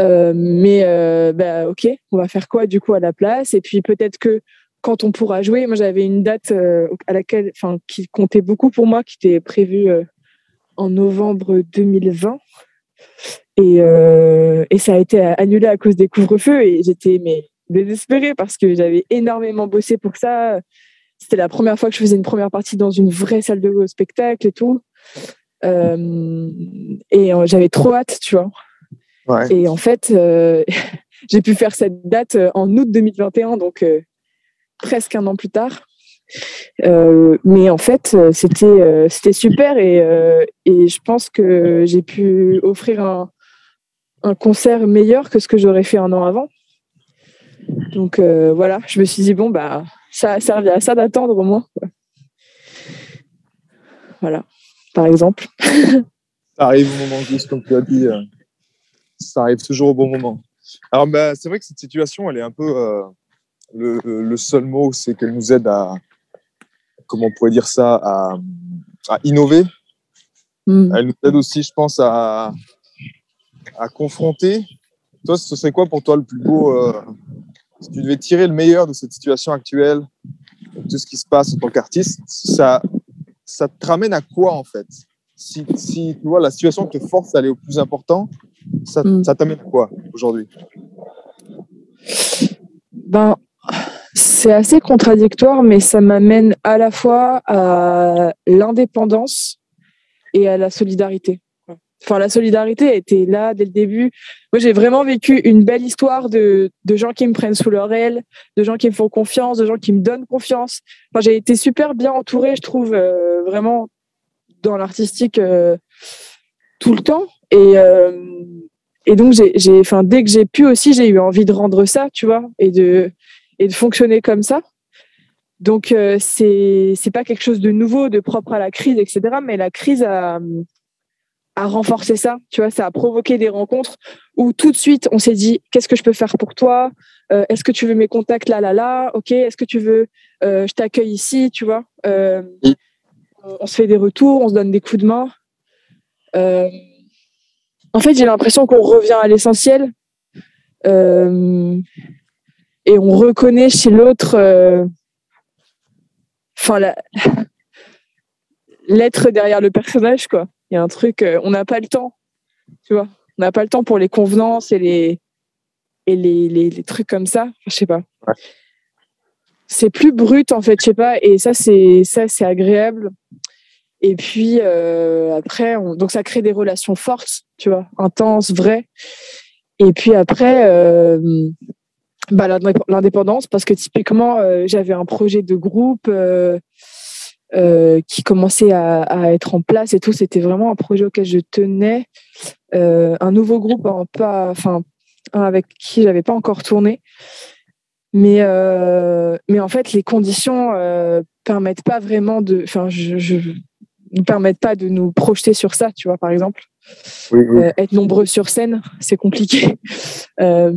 Euh, mais bah, ok, on va faire quoi du coup à la place? Et puis peut-être que quand on pourra jouer. Moi, j'avais une date à laquelle, enfin, qui comptait beaucoup pour moi, qui était prévue en novembre 2020. Et, euh, et, ça a été annulé à cause des couvre-feux et j'étais mais désespérée parce que j'avais énormément bossé pour ça. C'était la première fois que je faisais une première partie dans une vraie salle de spectacle et tout. Euh, et j'avais trop hâte, tu vois. Ouais. Et en fait, euh, j'ai pu faire cette date en août 2021, donc presque un an plus tard. Euh, mais en fait, c'était euh, c'était super et, euh, et je pense que j'ai pu offrir un, un concert meilleur que ce que j'aurais fait un an avant. Donc euh, voilà, je me suis dit bon bah ça a servi à ça d'attendre au moins. Voilà, par exemple. ça arrive au moment juste comme tu as dit. ça arrive toujours au bon moment. Alors bah, c'est vrai que cette situation, elle est un peu le, le, seul mot, c'est qu'elle nous aide à, comment on pourrait dire ça, à, à innover. Mm. Elle nous aide aussi, je pense, à, à confronter. Toi, ce serait quoi pour toi le plus beau euh, Si tu devais tirer le meilleur de cette situation actuelle, de tout ce qui se passe en tant qu'artiste, ça, ça te ramène à quoi en fait? Si, si tu vois la situation te force à aller au plus important, ça, mm. ça t'amène à quoi aujourd'hui? Ben, c'est assez contradictoire, mais ça m'amène à la fois à l'indépendance et à la solidarité. Enfin, la solidarité était là dès le début. Moi, j'ai vraiment vécu une belle histoire de, de gens qui me prennent sous leur aile, de gens qui me font confiance, de gens qui me donnent confiance. Enfin, j'ai été super bien entourée, je trouve, euh, vraiment dans l'artistique euh, tout le temps. Et, euh, et donc, j'ai, enfin, dès que j'ai pu aussi, j'ai eu envie de rendre ça, tu vois, et de, et de fonctionner comme ça. Donc, euh, c'est pas quelque chose de nouveau, de propre à la crise, etc. Mais la crise a, a renforcé ça, tu vois, ça a provoqué des rencontres où tout de suite on s'est dit qu'est-ce que je peux faire pour toi? Euh, Est-ce que tu veux mes contacts là, là, là? Ok, est-ce que tu veux euh, je t'accueille ici, tu vois? Euh, On se fait des retours, on se donne des coups de main. En fait, j'ai l'impression qu'on revient à l'essentiel et on reconnaît chez l'autre euh, enfin la- l'être derrière le personnage quoi. Il y a un truc, euh, on n'a pas le temps, tu vois. On n'a pas le temps pour les convenances et les et les, les, les trucs comme ça. Je sais pas. Ouais. C'est plus brut en fait, je sais pas. Et ça c'est ça c'est agréable. Et puis euh, après, on- donc ça crée des relations fortes, tu vois, intenses, vraies. Et puis après, bah, l'indép- l'indépendance, parce que typiquement, euh, j'avais un projet de groupe euh, euh, qui commençait à, à être en place et tout. C'était vraiment un projet auquel je tenais. Un nouveau groupe, hein, pas, enfin, un avec qui j'avais pas encore tourné. Mais, mais en fait, les conditions euh, permettent pas vraiment de, enfin, je, je nous permettent pas de nous projeter sur ça, tu vois, par exemple. Oui, oui. Euh, être nombreux sur scène, c'est compliqué. Euh,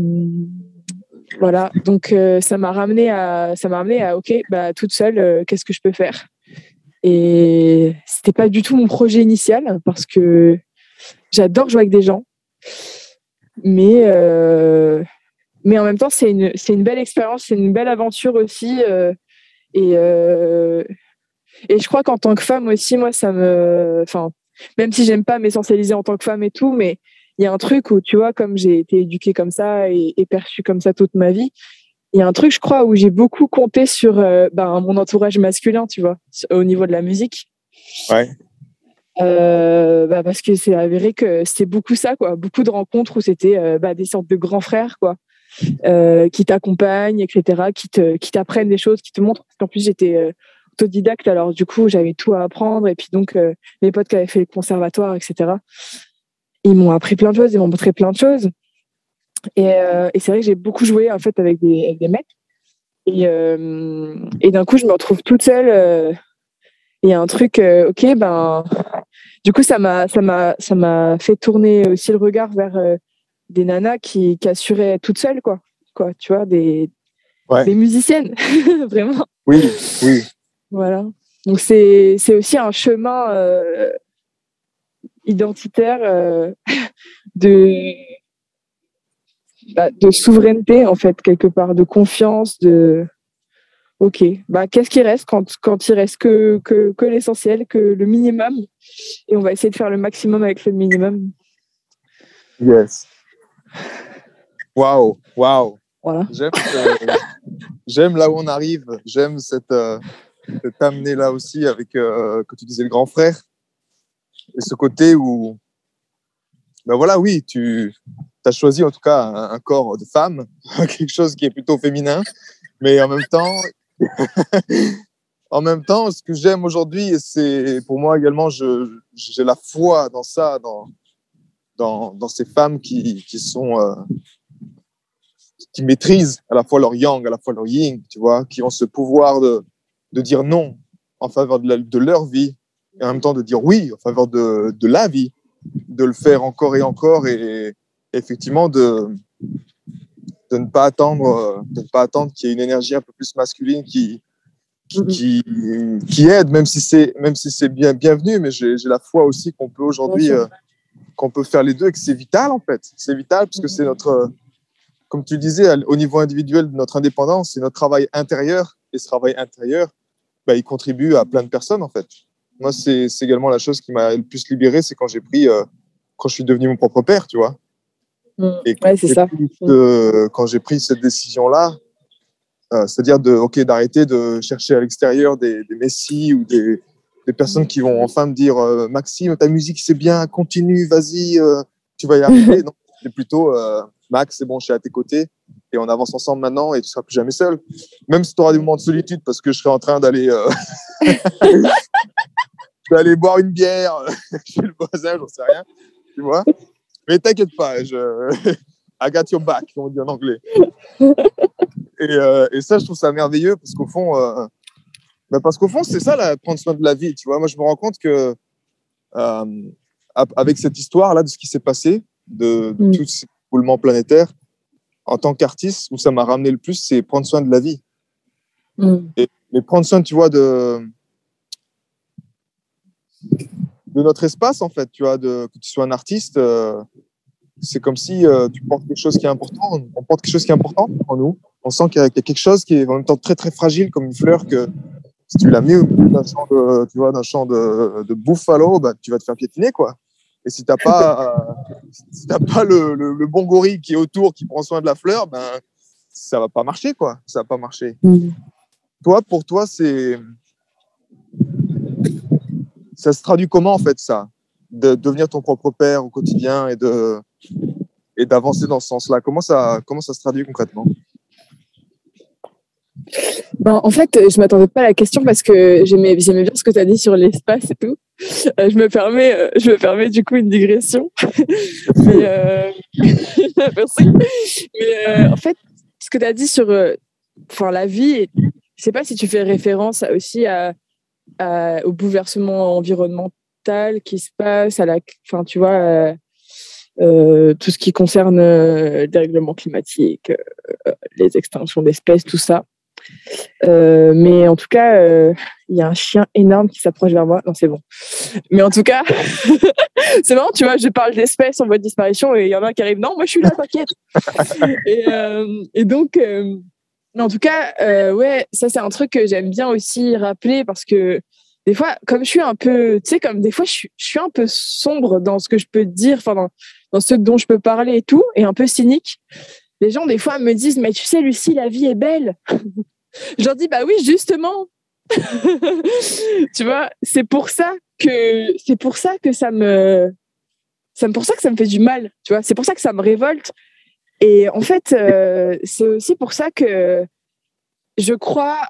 voilà, donc euh, ça m'a ramené à, ça m'a ramené à, ok, bah toute seule, euh, qu'est-ce que je peux faire? Et c'était pas du tout mon projet initial parce que j'adore jouer avec des gens, mais euh, mais en même temps c'est une c'est une belle expérience, c'est une belle aventure aussi, et euh, et je crois qu'en tant que femme aussi, moi ça me, enfin même si j'aime pas m'essentialiser en tant que femme et tout, mais il y a un truc où, tu vois, comme j'ai été éduquée comme ça et, et perçue comme ça toute ma vie, il y a un truc, je crois, où j'ai beaucoup compté sur euh, ben, mon entourage masculin, tu vois, au niveau de la musique. Ouais. Euh, bah, parce que c'est avéré que c'était beaucoup ça, quoi. Beaucoup de rencontres où c'était euh, bah, des sortes de grands frères, quoi, qui t'accompagnent, etc., qui te, qui t'apprennent des choses, qui te montrent. Parce qu'en plus, j'étais autodidacte, alors du coup, j'avais tout à apprendre. Et puis donc, mes potes qui avaient fait le conservatoire, etc., ils m'ont appris plein de choses, ils m'ont montré plein de choses. Et, euh, et c'est vrai que j'ai beaucoup joué en fait avec des, avec des mecs. Et, euh, et d'un coup, je me retrouve toute seule. euh, Il y a un truc, euh, ok, ben, du coup, ça m'a, ça m'a, ça m'a fait tourner aussi le regard vers des nanas qui, qui assuraient toutes seules, quoi, quoi, tu vois, des, Ouais. des musiciennes, vraiment. Oui, oui. Voilà. Donc c'est c'est aussi un chemin identitaire euh, de bah, de souveraineté en fait quelque part, de confiance, de ok. Bah qu'est-ce qui reste quand quand il reste que que, que l'essentiel, que le minimum, et on va essayer de faire le maximum avec le minimum. Yes. Waouh, waouh. Voilà. J'aime, euh, j'aime là où on arrive. J'aime cette, euh, cette amenée là aussi avec, euh, que tu disais, le grand frère. Et ce côté où, ben voilà, oui, tu as choisi en tout cas un, corps de femme, quelque chose qui est plutôt féminin, mais en même temps, en même temps, ce que j'aime aujourd'hui, c'est pour moi également, j'ai la foi dans ça, dans, dans, dans ces femmes qui, qui sont euh, qui maîtrisent à la fois leur yang, à la fois leur yin, tu vois, qui ont ce pouvoir de, de dire non en faveur de leur vie et en même temps de dire oui en faveur de, de la vie, de le faire encore et encore et, et effectivement de, de ne pas attendre, de ne pas attendre qu'il y ait une énergie un peu plus masculine qui, qui, Mhm. qui, qui aide, même si c'est même si c'est bien bienvenu, mais j'ai j'ai la foi aussi qu'on peut aujourd'hui euh, qu'on peut faire les deux et que c'est vital en fait. C'est vital puisque Mhm. c'est notre, comme tu disais, au niveau individuel de notre indépendance, c'est notre travail intérieur et ce travail intérieur, bah, il contribue à plein de personnes en fait. Moi, c'est également la chose qui m'a le plus libéré, c'est quand j'ai pris, euh, quand je suis devenu mon propre père, tu vois. Et quand Ouais, c'est j'ai ça. pris ce- quand j'ai pris cette décision-là, euh, c'est-à-dire de, ok, d'arrêter de chercher à l'extérieur des, des messies ou des, des personnes qui vont enfin me dire euh, Maxime, ta musique c'est bien, continue, vas-y, tu vas y arriver. non, plutôt euh, Max, c'est bon, je suis à tes côtés et on avance ensemble maintenant et tu seras plus jamais seul. Même si tu auras des moments de solitude parce que je serai en train d'aller d'aller boire une bière chez le voisin, j'en sais rien, tu vois. Mais t'inquiète pas, je I got your back, comme on dit en anglais. et, et, ça, je trouve ça merveilleux parce qu'au fond, bah, parce qu'au fond, c'est ça, là, prendre soin de la vie. Tu vois, moi, je me rends compte que euh, avec cette histoire-là de ce qui s'est passé, de, de mm. tous ces planétaires, en tant qu'artiste, où ça m'a ramené le plus, c'est prendre soin de la vie. Mm. Et, mais prendre soin, tu vois, de, de notre espace, en fait, tu vois, de, que tu sois un artiste, euh, c'est comme si euh, tu portes quelque chose qui est important, on porte quelque chose qui est important en nous. On sent qu'il y, y, a quelque chose qui est en même temps très, très fragile, comme une fleur que si tu l'as mis au bout d'un champ de, tu vois, d'un champ de, de buffalo, bah, tu vas te faire piétiner, quoi. Et si t'as pas, si t'as pas le, le, bon gorille qui est autour, qui prend soin de la fleur, ben, ça va pas marcher, quoi. Ça va pas marcher. Mm. Toi, pour toi, c'est, ça se traduit comment, en fait, ça? De devenir ton propre père au quotidien et de, et d'avancer dans ce sens-là. Comment ça, comment ça se traduit concrètement? Ben, en fait, je m'attendais pas à la question parce que j'aimais bien ce que tu as dit sur l'espace et tout. Euh, je me permets, euh, je me permets du coup une digression. Mais, euh... En fait, ce que tu as dit sur enfin, la vie, je sais pas si tu fais référence aussi au bouleversement environnemental qui se passe, à la, enfin, tu vois, tout ce qui concerne le dérèglement climatique, les extinctions d'espèces, tout ça. Euh, mais en tout cas, euh, il y a un chien énorme qui s'approche vers moi. Non, c'est bon. Mais en tout cas, c'est marrant, tu vois, je parle d'espèces en voie de disparition et il y en a un qui arrive. Non, moi je suis là, t'inquiète. et, euh, et, donc, en tout cas, ouais, ça c'est un truc que j'aime bien aussi rappeler parce que des fois, comme je suis un peu, tu sais, comme des fois, je suis, je suis, un peu sombre dans ce que je peux dire, enfin, dans, dans ce dont je peux parler et tout, et un peu cynique. Les gens, des fois, me disent, mais tu sais, Lucie, la vie est belle. Je leur dis, bah oui, justement. tu vois, c'est pour ça que c'est pour ça que ça me c'est pour ça que ça me fait du mal, tu vois, c'est pour ça que ça me révolte. Et en fait, euh, c'est aussi pour ça que je crois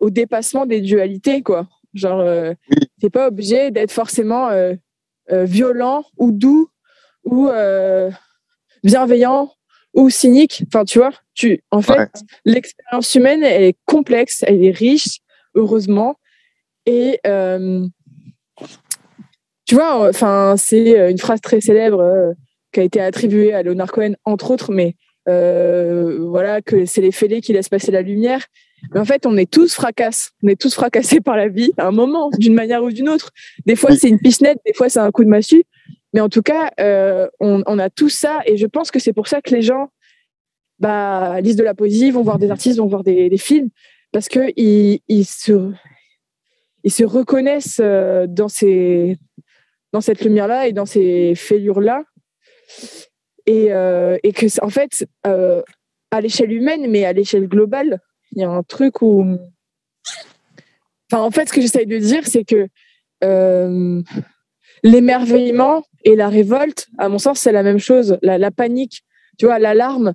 au dépassement des dualités, quoi. Genre, euh, t'es pas obligé d'être forcément euh, violent ou doux ou bienveillant ou cynique. Enfin, tu vois, tu, en fait, l'expérience humaine, elle est complexe, elle est riche, heureusement. Et euh, tu vois, enfin, c'est une phrase très célèbre euh, qui a été attribuée à Leonard Cohen, entre autres, mais euh, voilà, que c'est les fêlés qui laissent passer la lumière. Mais en fait, on est tous fracasses. On est tous fracassés par la vie à un moment, d'une manière ou d'une autre. Des fois, c'est une pichenette, des fois, c'est un coup de massue. Mais en tout cas, euh, on, a tout ça et je pense que c'est pour ça que les gens bah, lisent de la poésie, vont voir des artistes, vont voir des, films, parce qu'ils ils se, ils se reconnaissent euh, dans, ces, dans cette lumière-là et dans ces fêlures-là. Et, euh, et, que, en fait, euh, à l'échelle humaine, mais à l'échelle globale, il y a un truc où. Enfin, en fait, ce que j'essaye de dire, c'est que l'émerveillement et la révolte, à mon sens, c'est la même chose. La, panique, tu vois, l'alarme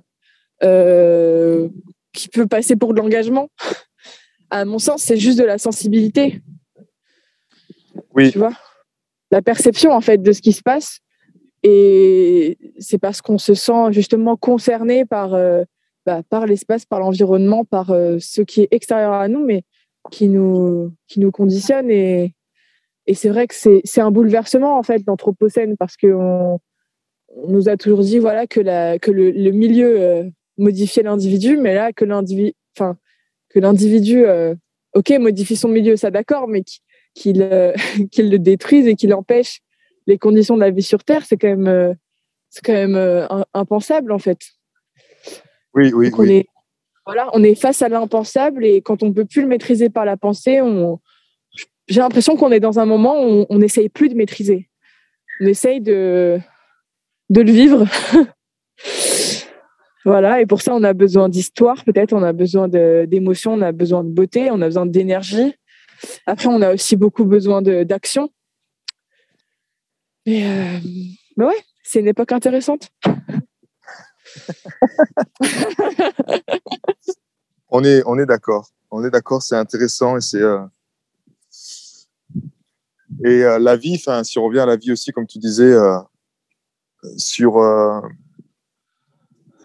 euh, qui peut passer pour de l'engagement, à mon sens, c'est juste de la sensibilité. Oui. Tu vois La perception, en fait, de ce qui se passe. Et c'est parce qu'on se sent justement concerné par, euh, bah, par l'espace, par l'environnement, par euh, ce qui est extérieur à nous, mais qui nous, qui nous conditionne et, et c'est vrai que c'est un bouleversement en fait d'Anthropocène parce qu'on on nous a toujours dit voilà que, la, que le, le milieu euh, modifiait l'individu, mais là que l'individu, enfin que l'individu, euh, ok, modifie son milieu, ça d'accord, mais qu'il euh, qu'il le détruise et qu'il empêche les conditions de la vie sur Terre, c'est quand même c'est quand même impensable en fait. Oui, oui, oui. On est, voilà, on est face à l'impensable et quand on peut plus le maîtriser par la pensée, on j'ai l'impression qu'on est dans un moment où on n'essaye plus de maîtriser. On essaye de, de le vivre. voilà, et pour ça, on a besoin d'histoire, peut-être, on a besoin d'émotions, on a besoin de beauté, on a besoin d'énergie. Après, on a aussi beaucoup besoin d'action. Mais, euh, mais ouais, c'est une époque intéressante. on est, on est d'accord. On est d'accord, c'est intéressant et c'est. Euh, et euh, la vie, si on revient à la vie aussi, comme tu disais, sur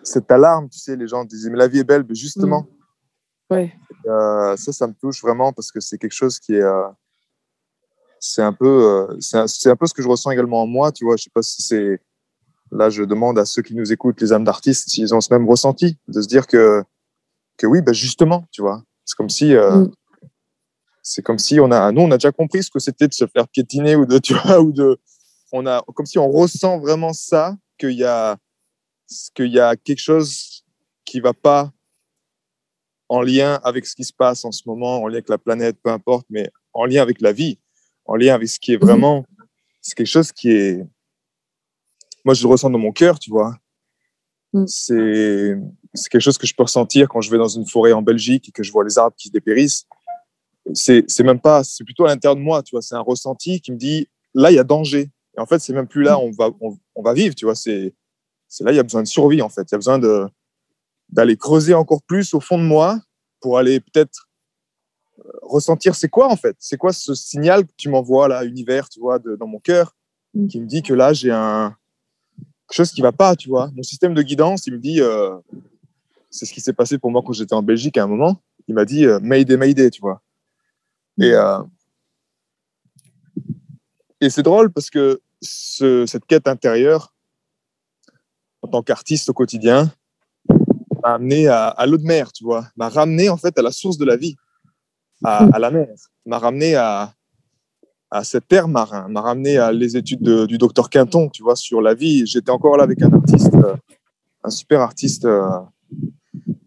cette alarme, tu sais, les gens disaient, mais la vie est belle, mais justement. Mm. Ouais. ça, ça me touche vraiment parce que c'est quelque chose qui est c'est un peu, euh, c'est un, peu ce que je ressens également en moi, tu vois. Je sais pas si c'est, là, je demande à ceux qui nous écoutent, les âmes d'artistes, s'ils ont ce même ressenti, de se dire que, que oui, bah justement, tu vois. C'est comme si, euh, mm. C'est comme si on a, nous, on a déjà compris ce que c'était de se faire piétiner ou de, tu vois, ou de, on a, comme si on ressent vraiment ça, qu'il y a, qu'il y a quelque chose qui va pas en lien avec ce qui se passe en ce moment, en lien avec la planète, peu importe, mais en lien avec la vie en lien avec ce qui est mhm. vraiment. C'est quelque chose qui est. Moi, je le ressens dans mon cœur, tu vois. Mm. C'est quelque chose que je peux ressentir quand je vais dans une forêt en Belgique et que je vois les arbres qui se dépérissent. C'est même pas. C'est plutôt à l'intérieur de moi, tu vois. C'est un ressenti qui me dit là, il y a danger. Et en fait, c'est même plus là, on va, on, va vivre, tu vois. C'est là, il y a besoin de survie, en fait. Il y a besoin d'aller creuser encore plus au fond de moi pour aller peut-être ressentir c'est quoi en fait C'est quoi ce signal que tu m'envoies là, univers, tu vois, dans mon cœur, mm. qui me dit que là j'ai un quelque chose qui va pas, tu vois. Mon système de guidance, il me dit, euh, c'est ce qui s'est passé pour moi quand j'étais en Belgique à un moment. Il m'a dit, euh, Mayday, Mayday, tu vois. Et, euh, et c'est drôle parce que cette quête intérieure, en tant qu'artiste au quotidien, m'a amené à, l'eau de mer, tu vois, m'a ramené en fait à la source de la vie à, la mer, m'a ramené à, à cet terre marin, m'a ramené à les études du docteur Quinton, tu vois, sur la vie. J'étais encore là avec un artiste, euh, un super artiste. Euh,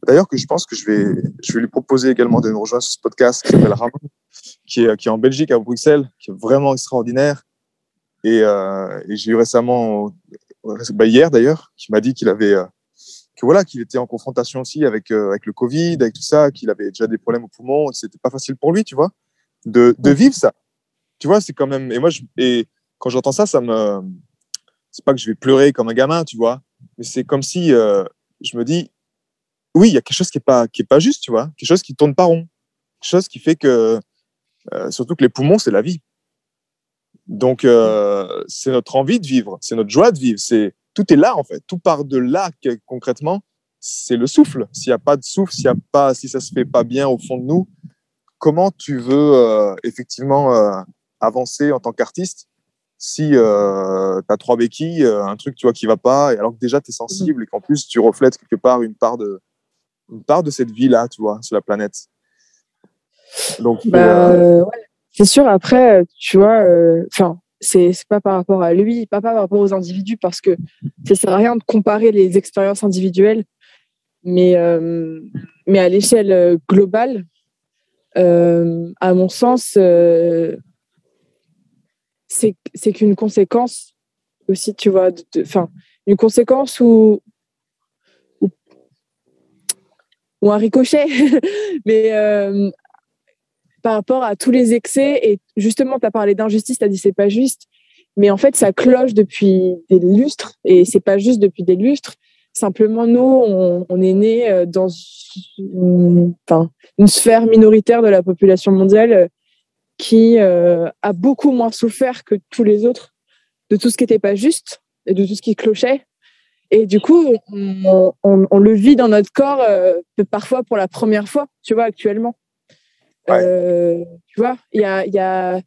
d'ailleurs, que je pense que je vais, je vais lui proposer également de nous rejoindre sur ce podcast qui s'appelle Ramon, qui est, qui est en Belgique, à Bruxelles, qui est vraiment extraordinaire. Et, euh, et j'ai eu récemment, bah hier d'ailleurs, qui m'a dit qu'il avait que voilà, qu'il était en confrontation aussi avec, euh, avec le Covid, avec tout ça, qu'il avait déjà des problèmes au poumon, c'était pas facile pour lui, tu vois, de, de vivre ça. Tu vois, c'est quand même. Et moi, je, et quand j'entends ça, ça me. C'est pas que je vais pleurer comme un gamin, tu vois, mais c'est comme si euh, je me dis, oui, il y a quelque chose qui est pas, qui est pas juste, tu vois, quelque chose qui tourne pas rond, quelque chose qui fait que, euh, surtout que les poumons, c'est la vie. Donc, c'est notre envie de vivre, c'est notre joie de vivre, c'est tout est là en fait. Tout part de là concrètement. C'est le souffle. S'il n'y a pas de souffle, y a pas, si ça se fait pas bien au fond de nous, comment tu veux euh, effectivement euh, avancer en tant qu'artiste si euh, tu as trois béquilles, un truc tu vois qui va pas, et alors que déjà tu es sensible et qu'en plus tu reflètes quelque part une part de, une part de cette vie là, sur la planète? Donc, bah, c'est sûr. Après, tu vois, enfin, c'est pas par rapport à lui, pas, par rapport aux individus, parce que ça sert à rien de comparer les expériences individuelles, mais, euh, mais à l'échelle euh, globale, euh, à mon sens, c'est qu'une conséquence aussi, tu vois, enfin, une conséquence ou, ou, ou un ricochet, mais par rapport à tous les excès. Et justement, tu as parlé d'injustice, tu as dit c'est pas juste. Mais en fait, ça cloche depuis des lustres et c'est pas juste depuis des lustres. Simplement, nous, on, est né euh, dans une, sphère minoritaire de la population mondiale euh, qui euh, a beaucoup moins souffert que tous les autres de tout ce qui n'était pas juste et de tout ce qui clochait. Et du coup, on, le vit dans notre corps parfois pour la première fois, tu vois, actuellement. Euh, tu vois, il y a, y a,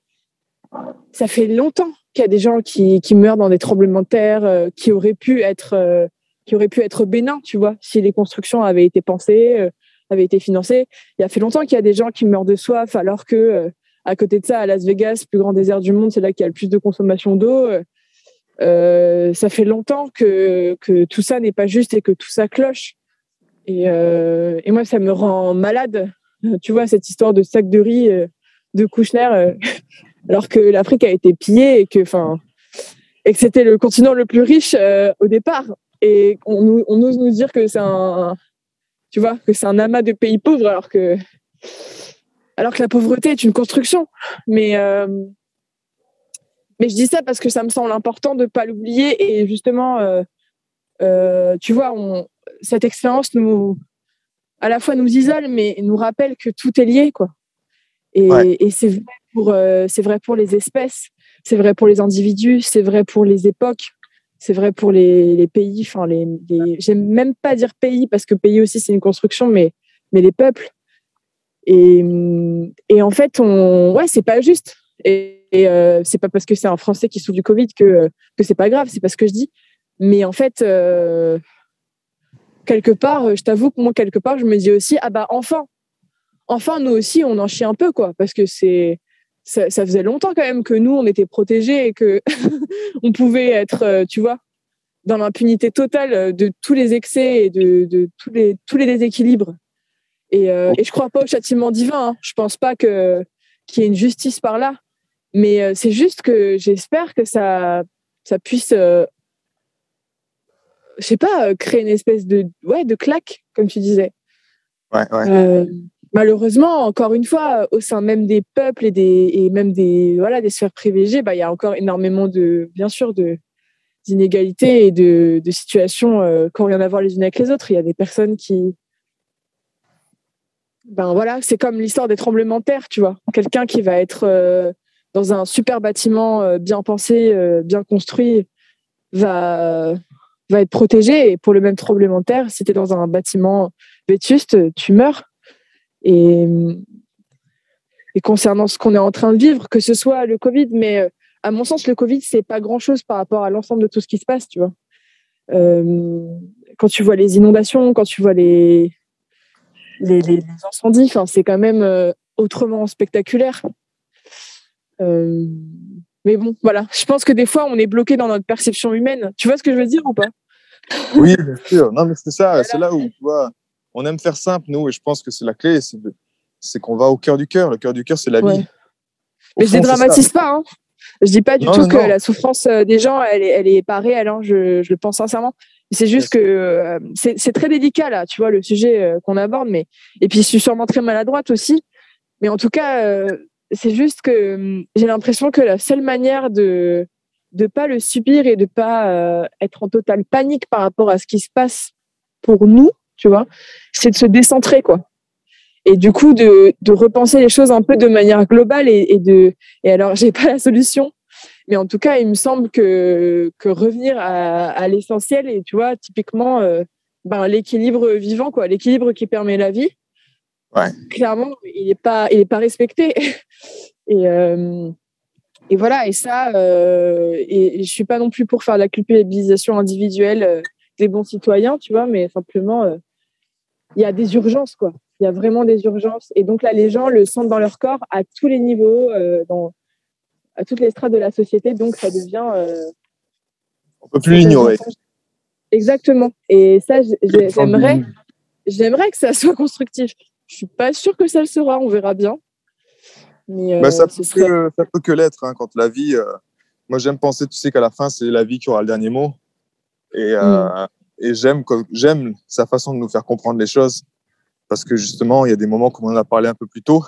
ça fait longtemps qu'il y a des gens qui, qui, meurent dans des tremblements de terre euh, qui auraient pu être euh, qui auraient pu être bénins, tu vois, si les constructions avaient été pensées, avaient été financées. Il y a fait longtemps qu'il y a des gens qui meurent de soif, alors que à côté de ça, à Las Vegas, plus grand désert du monde, c'est là qu'il y a le plus de consommation d'eau. ça fait longtemps que, que tout ça n'est pas juste et que tout ça cloche. Et, et moi, ça me rend malade tu vois, cette histoire de sac de riz euh, de Kouchner, euh, alors que l'Afrique a été pillée et que, enfin, et que c'était le continent le plus riche euh, au départ. Et on, ose nous dire que c'est un, tu vois, que c'est un amas de pays pauvres, alors que alors que la pauvreté est une construction. Mais, mais je dis ça parce que ça me semble important de ne pas l'oublier. Et justement, tu vois, cette expérience nous, à la fois nous isole, mais nous rappelle que tout est lié. Quoi. Et, c'est vrai, pour, c'est vrai pour les espèces, c'est vrai pour les individus, c'est vrai pour les époques, c'est vrai pour les, pays. Enfin, les, j'aime même pas dire pays parce que pays aussi c'est une construction, mais mais les peuples. Et, et en fait, on, ouais, c'est pas juste. Et, euh, c'est pas parce que c'est un Français qui souffre du Covid que que c'est pas grave. C'est pas ce que je dis. Mais en fait, euh, quelque part, je t'avoue que moi quelque part, je me dis aussi, ah bah enfin, enfin nous aussi, on en chie un peu quoi, parce que c'est ça, faisait longtemps quand même que nous, on était protégés et que on pouvait être, euh, tu vois, dans l'impunité totale de tous les excès et de, tous, les, tous les déséquilibres. Et, euh, et je crois pas au châtiment divin. Hein. Je pense pas que qu'il y ait une justice par là. Mais euh, c'est juste que j'espère que ça, ça puisse, je sais pas, créer une espèce de, ouais, de claque, comme tu disais. Ouais, ouais malheureusement, encore une fois, au sein même des peuples et, des, et même des, voilà, des sphères privilégiées, bah, il y a encore énormément de, bien sûr, de, d'inégalités et de, de situations euh, qui n'ont rien à voir les unes avec les autres. Il y a des personnes qui. Ben voilà, c'est comme l'histoire des tremblements de terre, tu vois. Quelqu'un qui va être euh, dans un super bâtiment euh, bien pensé, bien construit, va, va être protégé. Et pour le même de terre, si tu es dans un bâtiment vétuste, tu meurs. Et, et concernant ce qu'on est en train de vivre, que ce soit le Covid, mais euh, à mon sens, le Covid, c'est pas grand-chose par rapport à l'ensemble de tout ce qui se passe, tu vois. Euh, quand tu vois les inondations, quand tu vois les, les, les, incendies, c'est quand même euh, autrement spectaculaire. Mais bon, voilà. Je pense que des fois, on est bloqué dans notre perception humaine. Tu vois ce que je veux dire ou pas? Oui, bien sûr. Non, mais c'est ça. C'est là où, tu vois, on aime faire simple, nous, et je pense que c'est la clé, c'est qu'on va au cœur du cœur. Le cœur du cœur, c'est la vie. Mais je ne dramatise pas. Hein. Je dis pas du tout que la souffrance euh, des gens, elle est, elle est pas réelle. Hein. Je, le pense sincèrement. C'est juste que euh, c'est très délicat là, tu vois, le sujet euh, qu'on aborde. Mais et puis je suis sûrement très maladroite aussi. Mais en tout cas, c'est juste que hum, j'ai l'impression que la seule manière de ne pas le subir et de pas être en totale panique par rapport à ce qui se passe pour nous, tu vois, c'est de se décentrer, quoi. Et du coup, de, de, repenser les choses un peu de manière globale et, de. Et alors, j'ai pas la solution, mais en tout cas, il me semble que, revenir à, à l'essentiel et tu vois, typiquement, euh, ben, l'équilibre vivant, quoi, l'équilibre qui permet la vie. Ouais. Clairement, il n'est pas, il est pas respecté. et, euh, et voilà, et ça, euh, et, et, je suis pas non plus pour faire la culpabilisation individuelle euh, des bons citoyens, tu vois, mais simplement euh, il y a des urgences, quoi. Il y a vraiment des urgences. Et donc là, les gens le sentent dans leur corps à tous les niveaux, dans, à toutes les strates de la société. Donc ça devient. On peut plus l'ignorer. Exactement. Et ça, j'aimerais, j'aimerais que ça soit constructif. Je suis pas sûre que ça le sera. On verra bien. Mais, bah, ça, peut que, ça, peut que, l'être hein, quand la vie. moi, j'aime penser, tu sais, qu'à la fin, c'est la vie qui aura le dernier mot. Et, mm et j'aime j'aime sa façon de nous faire comprendre les choses parce que justement il y a des moments comme on en a parlé un peu plus tôt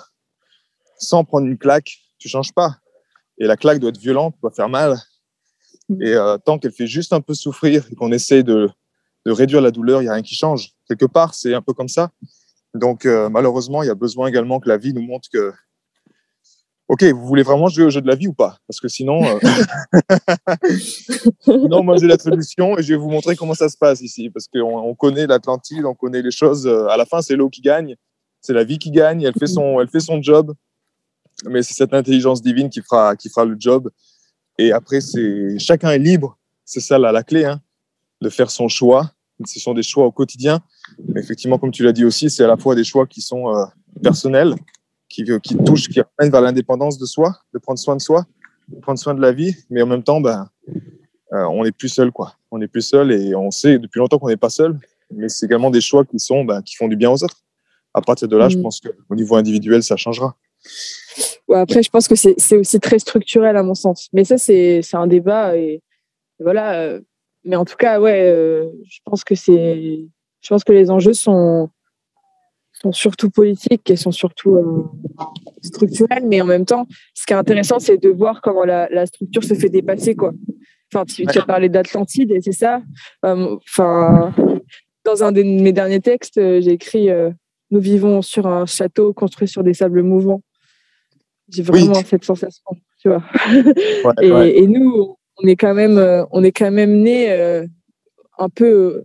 sans prendre une claque tu changes pas et la claque doit être violente doit faire mal mm. et euh, tant qu'elle fait juste un peu souffrir et qu'on essaye de, de, réduire la douleur il y a rien qui change quelque part c'est un peu comme ça donc euh, malheureusement il y a besoin également que la vie nous montre que Ok, vous voulez vraiment jouer au jeu de la vie ou pas? Parce que sinon, euh... non, moi j'ai la solution et je vais vous montrer comment ça se passe ici. Parce qu'on on connaît l'Atlantide, on connaît les choses. Euh, à la fin, c'est l'eau qui gagne, c'est la vie qui gagne. Elle fait son, elle fait son job, mais c'est cette intelligence divine qui fera, qui fera le job. Et après, c'est chacun est libre. C'est ça la, la clé, hein, de faire son choix. Ce sont des choix au quotidien. Mais effectivement, comme tu l'as dit aussi, c'est à la fois des choix qui sont euh, personnels qui, qui touche, qui ramène vers l'indépendance de soi, de prendre soin de soi, de prendre soin de la vie, mais en même temps, ben, euh, on n'est plus seul, quoi. On n'est plus seul et on sait depuis longtemps qu'on n'est pas seul, mais c'est également des choix qui sont, ben, qui font du bien aux autres. À partir de là, je mm. pense qu'au niveau individuel, ça changera. Ouais, après, je pense que c'est aussi très structurel à mon sens. Mais ça, c'est un débat et voilà. Euh, mais en tout cas, ouais, euh, je pense que c'est, je pense que les enjeux sont sont surtout politiques et sont surtout euh, structurelles, mais en même temps, ce qui est intéressant, c'est de voir comment la, structure se fait dépasser, quoi. Enfin, tu, as parlé d'Atlantide et c'est ça. Euh, enfin, dans un de mes derniers textes, euh, j'ai écrit Nous vivons sur un château construit sur des sables mouvants. J'ai vraiment cette sensation, tu vois. et, nous, on est quand même, on est quand même né un peu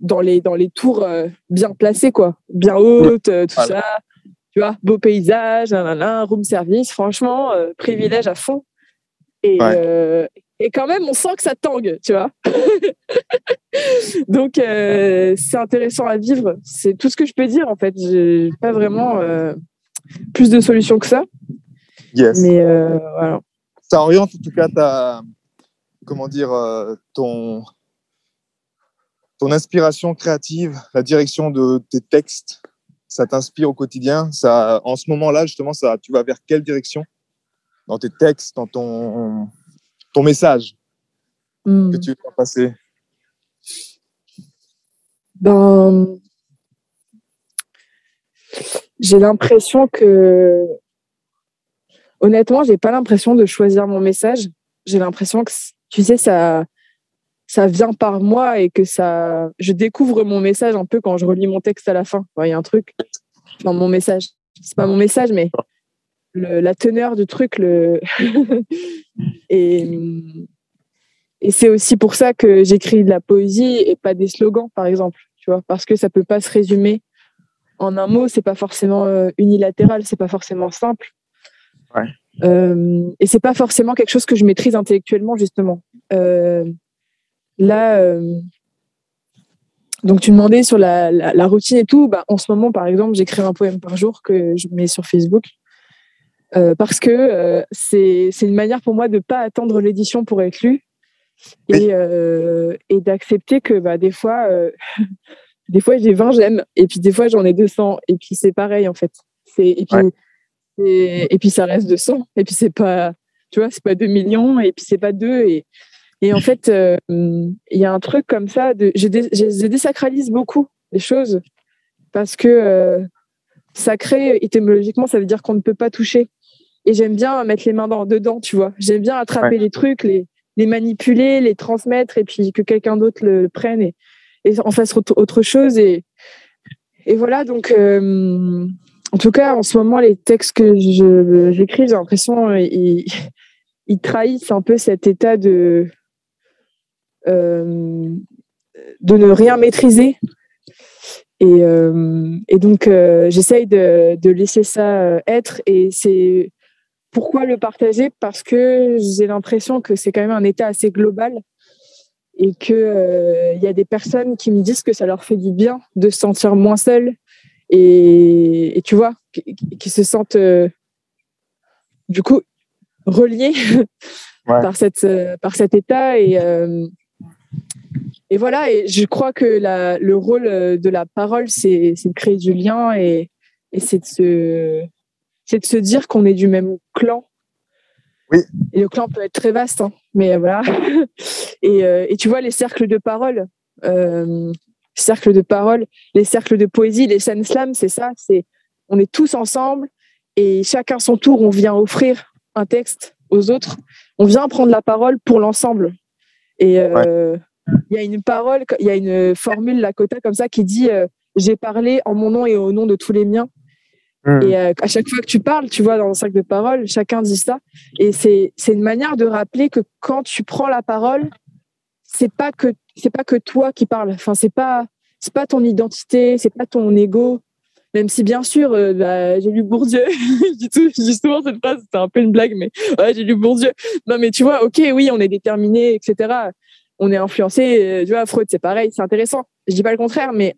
dans les, dans les tours euh, bien placées, quoi. Bien hautes, euh, tout ça. Tu vois, beau paysage, un room service. Franchement, euh, privilège à fond. Et, et quand même, on sent que ça tangue, tu vois. Donc, c'est intéressant à vivre. C'est tout ce que je peux dire, en fait. J'ai pas vraiment plus de solutions que ça. Yes. Mais voilà. Ça oriente en tout cas ta, comment dire, ton, ton inspiration créative, la direction de tes textes, ça t'inspire au quotidien. Ça, En ce moment-là, justement, ça, tu vas vers quelle direction? Dans tes textes, dans ton, ton message hmm. que tu veux passer? Ben, J'ai l'impression que, honnêtement, j'ai pas l'impression de choisir mon message. J'ai l'impression que, tu sais, ça, ça vient par moi et que ça, je découvre mon message un peu quand je relis mon texte à la fin. Il y a un truc dans mon message. C'est pas mon message, mais la teneur du truc. Le et, c'est aussi pour ça que j'écris de la poésie et pas des slogans, par exemple. Tu vois, parce que ça peut pas se résumer en un mot. C'est pas forcément euh, unilatéral. C'est pas forcément simple. Ouais. Euh, et c'est pas forcément quelque chose que je maîtrise intellectuellement justement. Euh, Là, euh, donc tu demandais sur la, routine et tout. Bah, en ce moment, par exemple, j'écris un poème par jour que je mets sur Facebook. Euh, parce que euh, c'est une manière pour moi de ne pas attendre l'édition pour être lu et, et d'accepter que bah, des fois, des fois j'ai 20 j'aime et puis des fois j'en ai 200 et puis c'est pareil en fait. Et puis, et, puis ça reste 200 et puis c'est pas, tu vois, c'est pas 2 millions et puis c'est pas 2 et, et en fait, euh, il y a un truc comme ça, de, je, désacralise beaucoup les choses parce que euh, sacré, étymologiquement, ça veut dire qu'on ne peut pas toucher. Et j'aime bien mettre les mains dans, dedans, tu vois. J'aime bien attraper les trucs, les, les manipuler, les transmettre et puis que quelqu'un d'autre le, prenne et, et, en fasse autre, chose. Et, et voilà, donc, euh, en tout cas, en ce moment, les textes que j'écris, j'ai l'impression, ils, ils trahissent un peu cet état de, euh, ne rien maîtriser. Et, euh, donc, euh, j'essaye de, laisser ça être. Et c'est pourquoi le partager? Parce que j'ai l'impression que c'est quand même un état assez global et qu'il il y a des personnes qui me disent que ça leur fait du bien de se sentir moins seul et, tu vois, qui, qui se sentent du coup reliés par, cette, par cet état. Et, et voilà, et je crois que le rôle euh, de la parole, c'est de créer du lien et, c'est de, se, de se dire qu'on est du même clan. Oui. Et le clan peut être très vaste, hein, mais voilà. Euh, et, tu vois, les cercles de parole, euh, cercles de parole, les cercles de poésie, les scènes slam, c'est ça. C'est on est tous ensemble et chacun son tour, on vient offrir un texte aux autres. On vient prendre la parole pour l'ensemble. Et, euh, il y a une parole, il y a une formule Lakota comme ça qui dit euh, J'ai parlé en mon nom et au nom de tous les miens. Hmm. Et euh, à chaque fois que tu parles, tu vois, dans le sac de parole, chacun dit ça. Et c'est une manière de rappeler que quand tu prends la parole, c'est pas que c'est pas que toi qui parles. Enfin, c'est pas c'est pas ton identité, c'est pas ton ego. Même si bien sûr, euh, bah, j'ai lu Bourdieu. Justement, cette phrase, c'est un peu une blague, mais j'ai lu Bourdieu. Non, mais tu vois, ok, oui, on est déterminé, etc on est influencé. Euh, tu vois, Freud, c'est pareil, c'est intéressant. Je dis pas le contraire, mais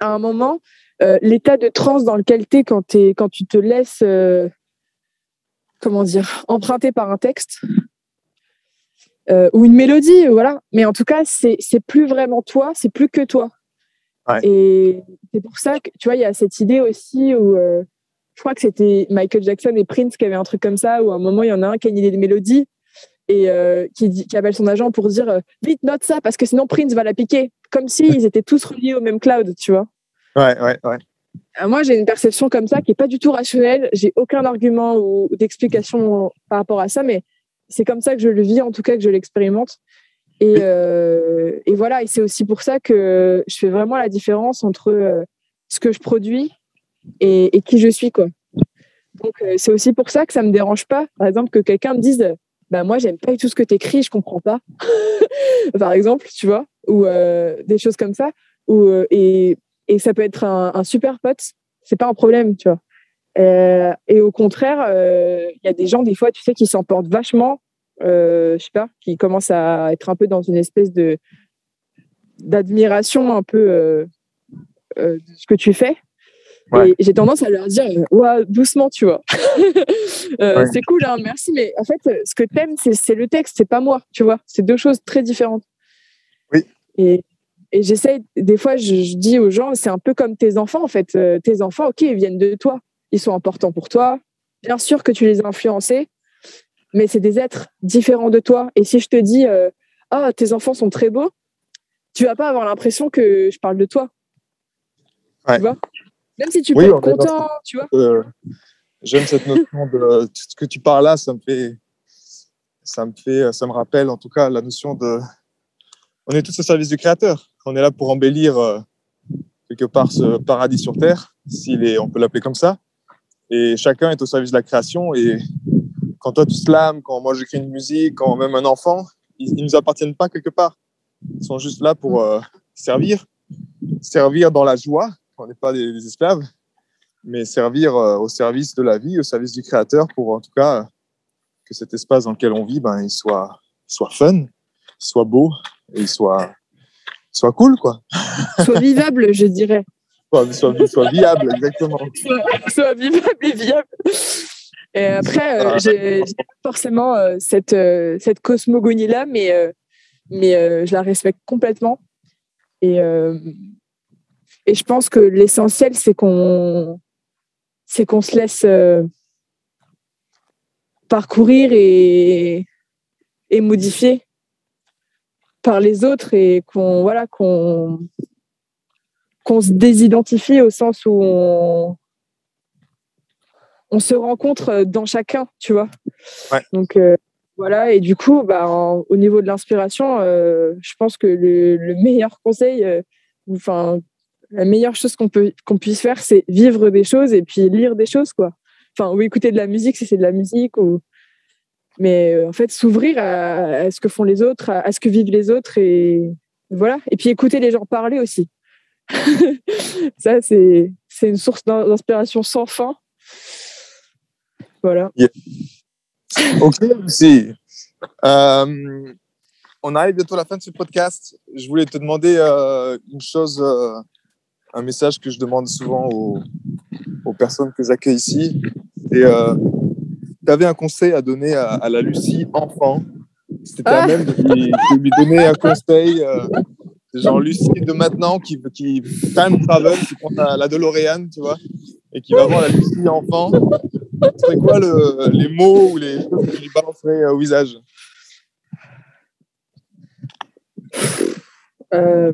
à un moment, euh, l'état de transe dans lequel tu es quand, es, quand tu te laisses, euh, comment dire, emprunter par un texte ou une mélodie, voilà. Mais en tout cas, c'est plus vraiment toi, c'est plus que toi. Et c'est pour ça que, tu vois, il y a cette idée aussi où je crois que c'était Michael Jackson et Prince qui avaient un truc comme ça, où à un moment, il y en a un qui a une idée de mélodie et euh, qui, dit, qui, appelle son agent pour dire euh, vite note ça parce que sinon Prince va la piquer comme s'ils étaient tous reliés au même cloud tu vois Ouais, ouais, ouais. Euh, moi, j'ai une perception comme ça qui est pas du tout rationnelle. J'ai aucun argument ou d'explication par rapport à ça, mais c'est comme ça que je le vis, en tout cas que je l'expérimente. Et, euh, et, voilà, et c'est aussi pour ça que je fais vraiment la différence entre euh, ce que je produis et, et qui je suis, quoi. Donc c'est aussi pour ça que ça me dérange pas, par exemple, que quelqu'un me dise, bah moi j'aime pas du tout ce que tu écris, je comprends pas, par exemple, tu vois, ou des choses comme ça, ou et et ça peut être un, super pote, c'est pas un problème, tu vois. Euh, et au contraire, euh, il y a des gens, des fois, tu sais, qui s'emportent vachement, euh, je sais pas, qui commencent à être un peu dans une espèce de d'admiration un peu de ce que tu fais. Et j'ai tendance à leur dire, ouais, doucement, tu vois. C'est cool, hein, merci, mais en fait, ce que t'aimes, c'est le texte, c'est pas moi, tu vois. C'est deux choses très différentes. Oui. Et, et j'essaie, des fois, je, dis aux gens, c'est un peu comme tes enfants, en fait. Euh, tes enfants, OK, ils viennent de toi. Ils sont importants pour toi. Bien sûr que tu les as influencés, mais c'est des êtres différents de toi. Et si je te dis, euh, ah, tes enfants sont très beaux, tu vas pas avoir l'impression que je parle de toi. Tu vois? Même si tu peux être content, tu vois. Euh, j'aime cette notion de ce que tu parles là, ça me fait, ça me fait, ça me rappelle en tout cas la notion de, on est tous au service du Créateur on est là pour embellir euh, quelque part ce paradis sur terre, est, on peut l'appeler comme ça. Et chacun est au service de la création. Et quand toi tu slams, quand moi j'écris une musique, quand même un enfant, ils, ne nous appartiennent pas quelque part. Ils sont juste là pour euh, servir, servir dans la joie. On n'est pas des, esclaves, mais servir euh, au service de la vie, au service du Créateur, pour en tout cas que cet espace dans lequel on vit, ben, il soit, soit fun, soit beau et il soit soit cool, quoi. Soit vivable, je dirais. Soit, soit, viable, exactement. Soit, vivable et viable. Et après, euh, j'ai forcément euh, cette, euh, cette cosmogonie-là, mais, mais je la respecte complètement. Et, et je pense que l'essentiel, c'est qu'on c'est qu'on se laisse parcourir et, et modifier par les autres et qu'on voilà qu'on qu'on se désidentifie au sens où on, on se rencontre dans chacun, tu vois. Donc euh, voilà, et du coup, bah, au niveau de l'inspiration, euh, je pense que le, meilleur conseil, euh, enfin la meilleure chose qu'on peut qu'on puisse faire, c'est vivre des choses et puis lire des choses, quoi. Enfin, ou écouter de la musique si c'est de la musique ou mais en fait s'ouvrir à, ce que font les autres, à, ce que vivent les autres et voilà. Et puis écouter les gens parler aussi. ça c'est c'est une source d'inspiration sans fin. Voilà. Ok, merci. Euh, on arrive bientôt à la fin de ce podcast. Je voulais te demander euh, une chose, un message que je demande souvent aux, aux personnes que j'accueille ici. Et tu avais un conseil à donner à, la Lucie enfant, c'était ah. même de lui, donner un conseil, euh, genre Lucie de maintenant qui, qui time travel, qui prend la, la DeLorean, tu vois, et qui va voir la Lucie enfant. Ce serait quoi le, les mots ou les choses que lui balancerais au visage? Euh...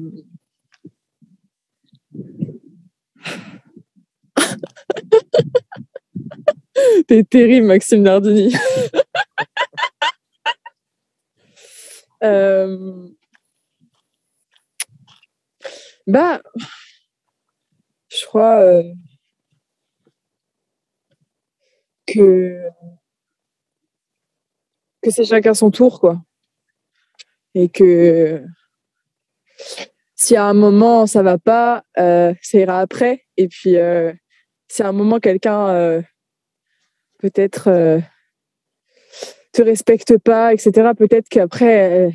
T'es terrible, Maxime Nardini. Euh, bah, je crois euh, que que c'est chacun son tour, quoi. Et que si à un moment ça va pas, euh, ça ira après. Et puis si à un moment quelqu'un peut-être euh, te respecte pas, etc. Peut-être qu'après, euh,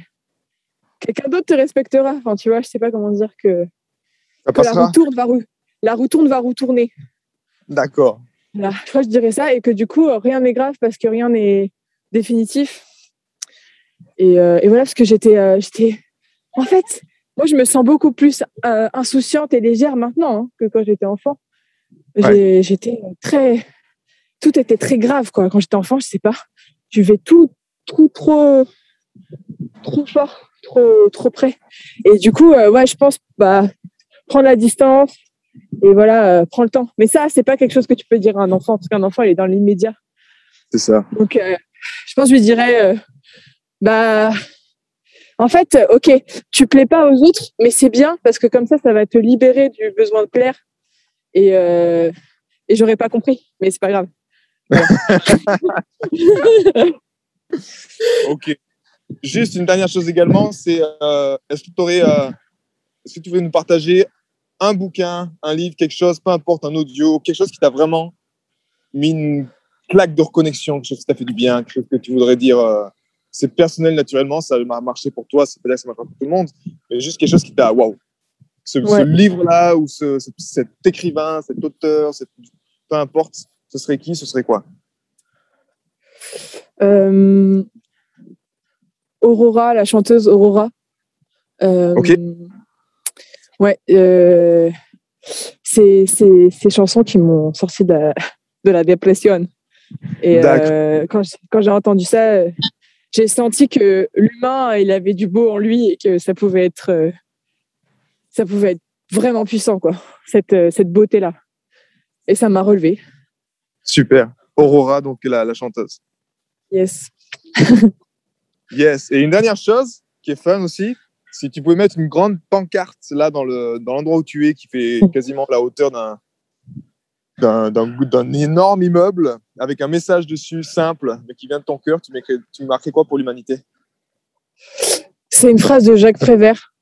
quelqu'un d'autre te respectera. Enfin, tu vois, je sais pas comment dire que, la roue tourne va la roue tourne va retourner. D'accord. je crois que je dirais ça et que du coup, rien n'est grave parce que rien n'est définitif. Et, euh, voilà, parce que j'étais, j'étais, en fait, moi, je me sens beaucoup plus insouciante et légère maintenant hein, que quand j'étais enfant. J'étais très, tout était très grave quoi. Quand j'étais enfant, je sais pas, je vais tout, tout trop, trop fort, trop, trop près. Et du coup, euh, ouais, je pense bah prendre la distance Et voilà, euh, prends le temps. Mais ça, c'est pas quelque chose que tu peux dire à un enfant, parce qu'un enfant, il est dans l'immédiat. C'est ça. Donc, euh, je pense que je lui dirais, euh, bah, en fait, ok, tu plais pas aux autres, mais c'est bien parce que comme ça, ça va te libérer du besoin de plaire. Et, euh, et j'aurais pas compris, mais c'est pas grave. Ok. Juste une dernière chose également, c'est euh, est-ce que tu aurais, euh, est-ce que tu voulais nous partager un bouquin, un livre, quelque chose, peu importe, un audio, quelque chose qui t'a vraiment mis une claque de reconnexion, quelque chose qui t'a fait du bien, quelque chose que tu voudrais dire, euh, c'est personnel naturellement, ça a marché pour toi, c'est dire que ça marche pour tout le monde, mais juste quelque chose qui t'a, waouh, ce, livre-là ou ce, ce- cet écrivain, cet auteur, cet- peu importe, ce serait qui, ce serait quoi? Euh, Aurora, la chanteuse Aurora. Euh, Ok. Ouais, euh, c'est ces chansons qui m'ont sorti de la, de la dépression. Et euh, quand quand j'ai entendu ça, euh, j'ai senti que l'humain, il avait du beau en lui et que ça pouvait être, euh, ça pouvait être vraiment puissant, quoi, cette, cette beauté-là. Et ça m'a relevé. Super. Aurora, donc la, la chanteuse. Yes. Yes. Et une dernière chose qui est fun aussi, si tu pouvais mettre une grande pancarte là dans le dans l'endroit où tu es, qui fait quasiment la hauteur d'un d'un d'un d'un énorme immeuble avec un message dessus simple mais qui vient de ton cœur, tu marquerais quoi pour l'humanité? C'est une phrase de Jacques Prévert.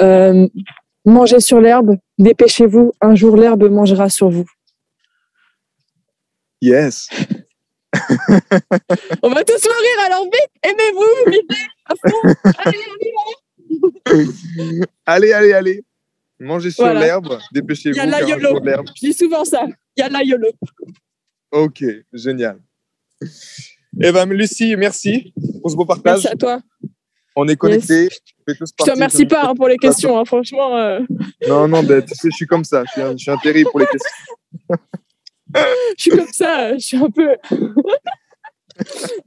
Euh, mangez sur l'herbe, dépêchez-vous, un jour l'herbe mangera sur vous. Yes. On va tous mourir, alors vite, aimez-vous, à fond. Allez. Allez, allez, allez. Mangez sur Voilà. l'herbe, dépêchez-vous. Y a la YOLO. Je dis souvent ça. Il y a la YOLO. Ok, génial. Eh ben, Lucie, merci pour ce beau partage. Merci à toi. On est connectés. on fait tous Je te remercie pas hein, pour les questions, hein, franchement. euh, Non, non, ben, tu sais, je suis comme ça. Je suis un, je suis un terrible pour les questions. je suis comme ça, je suis un peu.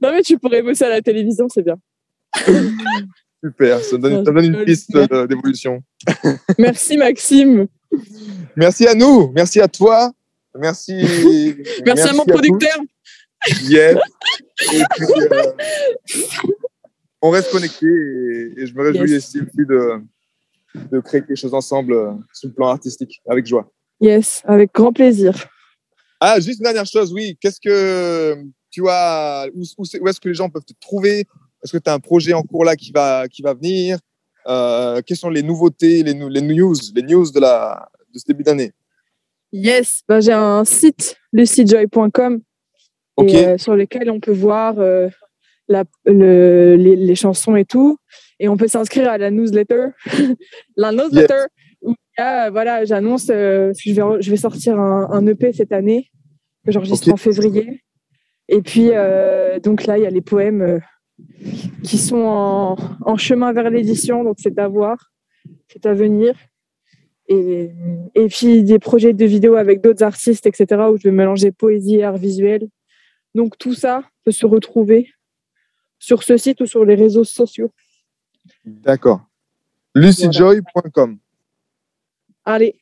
non, mais tu pourrais bosser à la télévision, c'est bien. Super, ça donne, ça donne une piste euh, d'évolution. Merci, Maxime. Merci à nous, merci à toi, merci. Merci, à mon producteur. Yes. Et puis, euh, on reste connectés et, et je me réjouis Yes. aussi de, de créer quelque chose ensemble euh, sur le plan artistique, avec joie. Yes, avec grand plaisir. Ah, juste une dernière chose, oui. Qu'est-ce que tu as, où, où c'est- où est-ce que les gens peuvent te trouver? Est-ce que tu as un projet en cours là qui va, qui va venir? Euh, Quelles sont les nouveautés, les, news, les news de, la, de ce début d'année? Yes, ben, j'ai un site, lucyjoy.com, Ok, et, euh, sur lequel on peut voir euh, la, le- les, les chansons et tout. Et on peut s'inscrire à la newsletter. la newsletter, voilà, j'annonce euh, que je vais, je vais sortir un, un EP cette année, que j'enregistre en février. Et puis, euh, donc là, il y a les poèmes euh, qui sont en, en chemin vers l'édition, donc c'est à voir, c'est à venir. Et, et puis des projets de vidéos avec d'autres artistes, etc., où je vais mélanger poésie et art visuel. Donc tout ça peut se retrouver sur ce site ou sur les réseaux sociaux. d'accord. LucyJoy.com, Allez,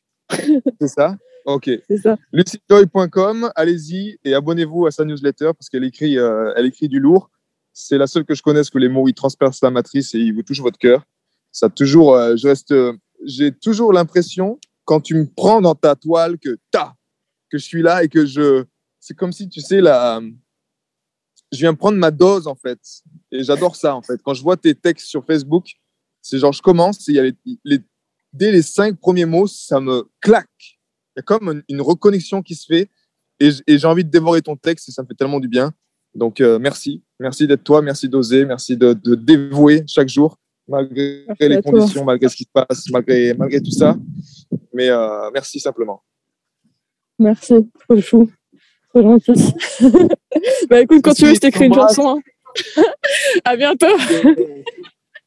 c'est ça Ok. c'est ça. LucyJoy.com, allez-y et abonnez-vous à sa newsletter parce qu'elle écrit, euh, elle écrit du lourd. C'est la seule que je connaisse que les mots ils transpercent la matrice et ils vous touchent votre cœur. Ça toujours, euh, je reste, euh, j'ai toujours l'impression quand tu me prends dans ta toile que ta, que je suis là et que je, c'est comme si tu sais la, je viens prendre ma dose en fait et j'adore ça en fait. Quand je vois tes textes sur Facebook, c'est genre je commence, il y a les, les- dès les cinq premiers mots, ça me claque. Il y a comme une, reconnexion qui se fait et, j'ai envie de dévorer ton texte et ça me fait tellement du bien. Donc euh, merci, merci d'être toi, merci d'oser, merci de, de dévouer chaque jour malgré Merci les toi. conditions, malgré ce qui se passe, malgré, malgré tout ça. Mais euh, merci simplement. Merci, trop chou, trop gentil. bah écoute, quand tu veux, je t'écris une chanson. hein. à bientôt.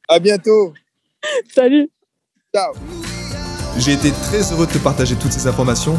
à bientôt. Salut. Ciao. J'ai été très heureux de te partager toutes ces informations.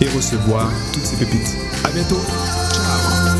et recevoir toutes ces pépites. À bientôt. Ciao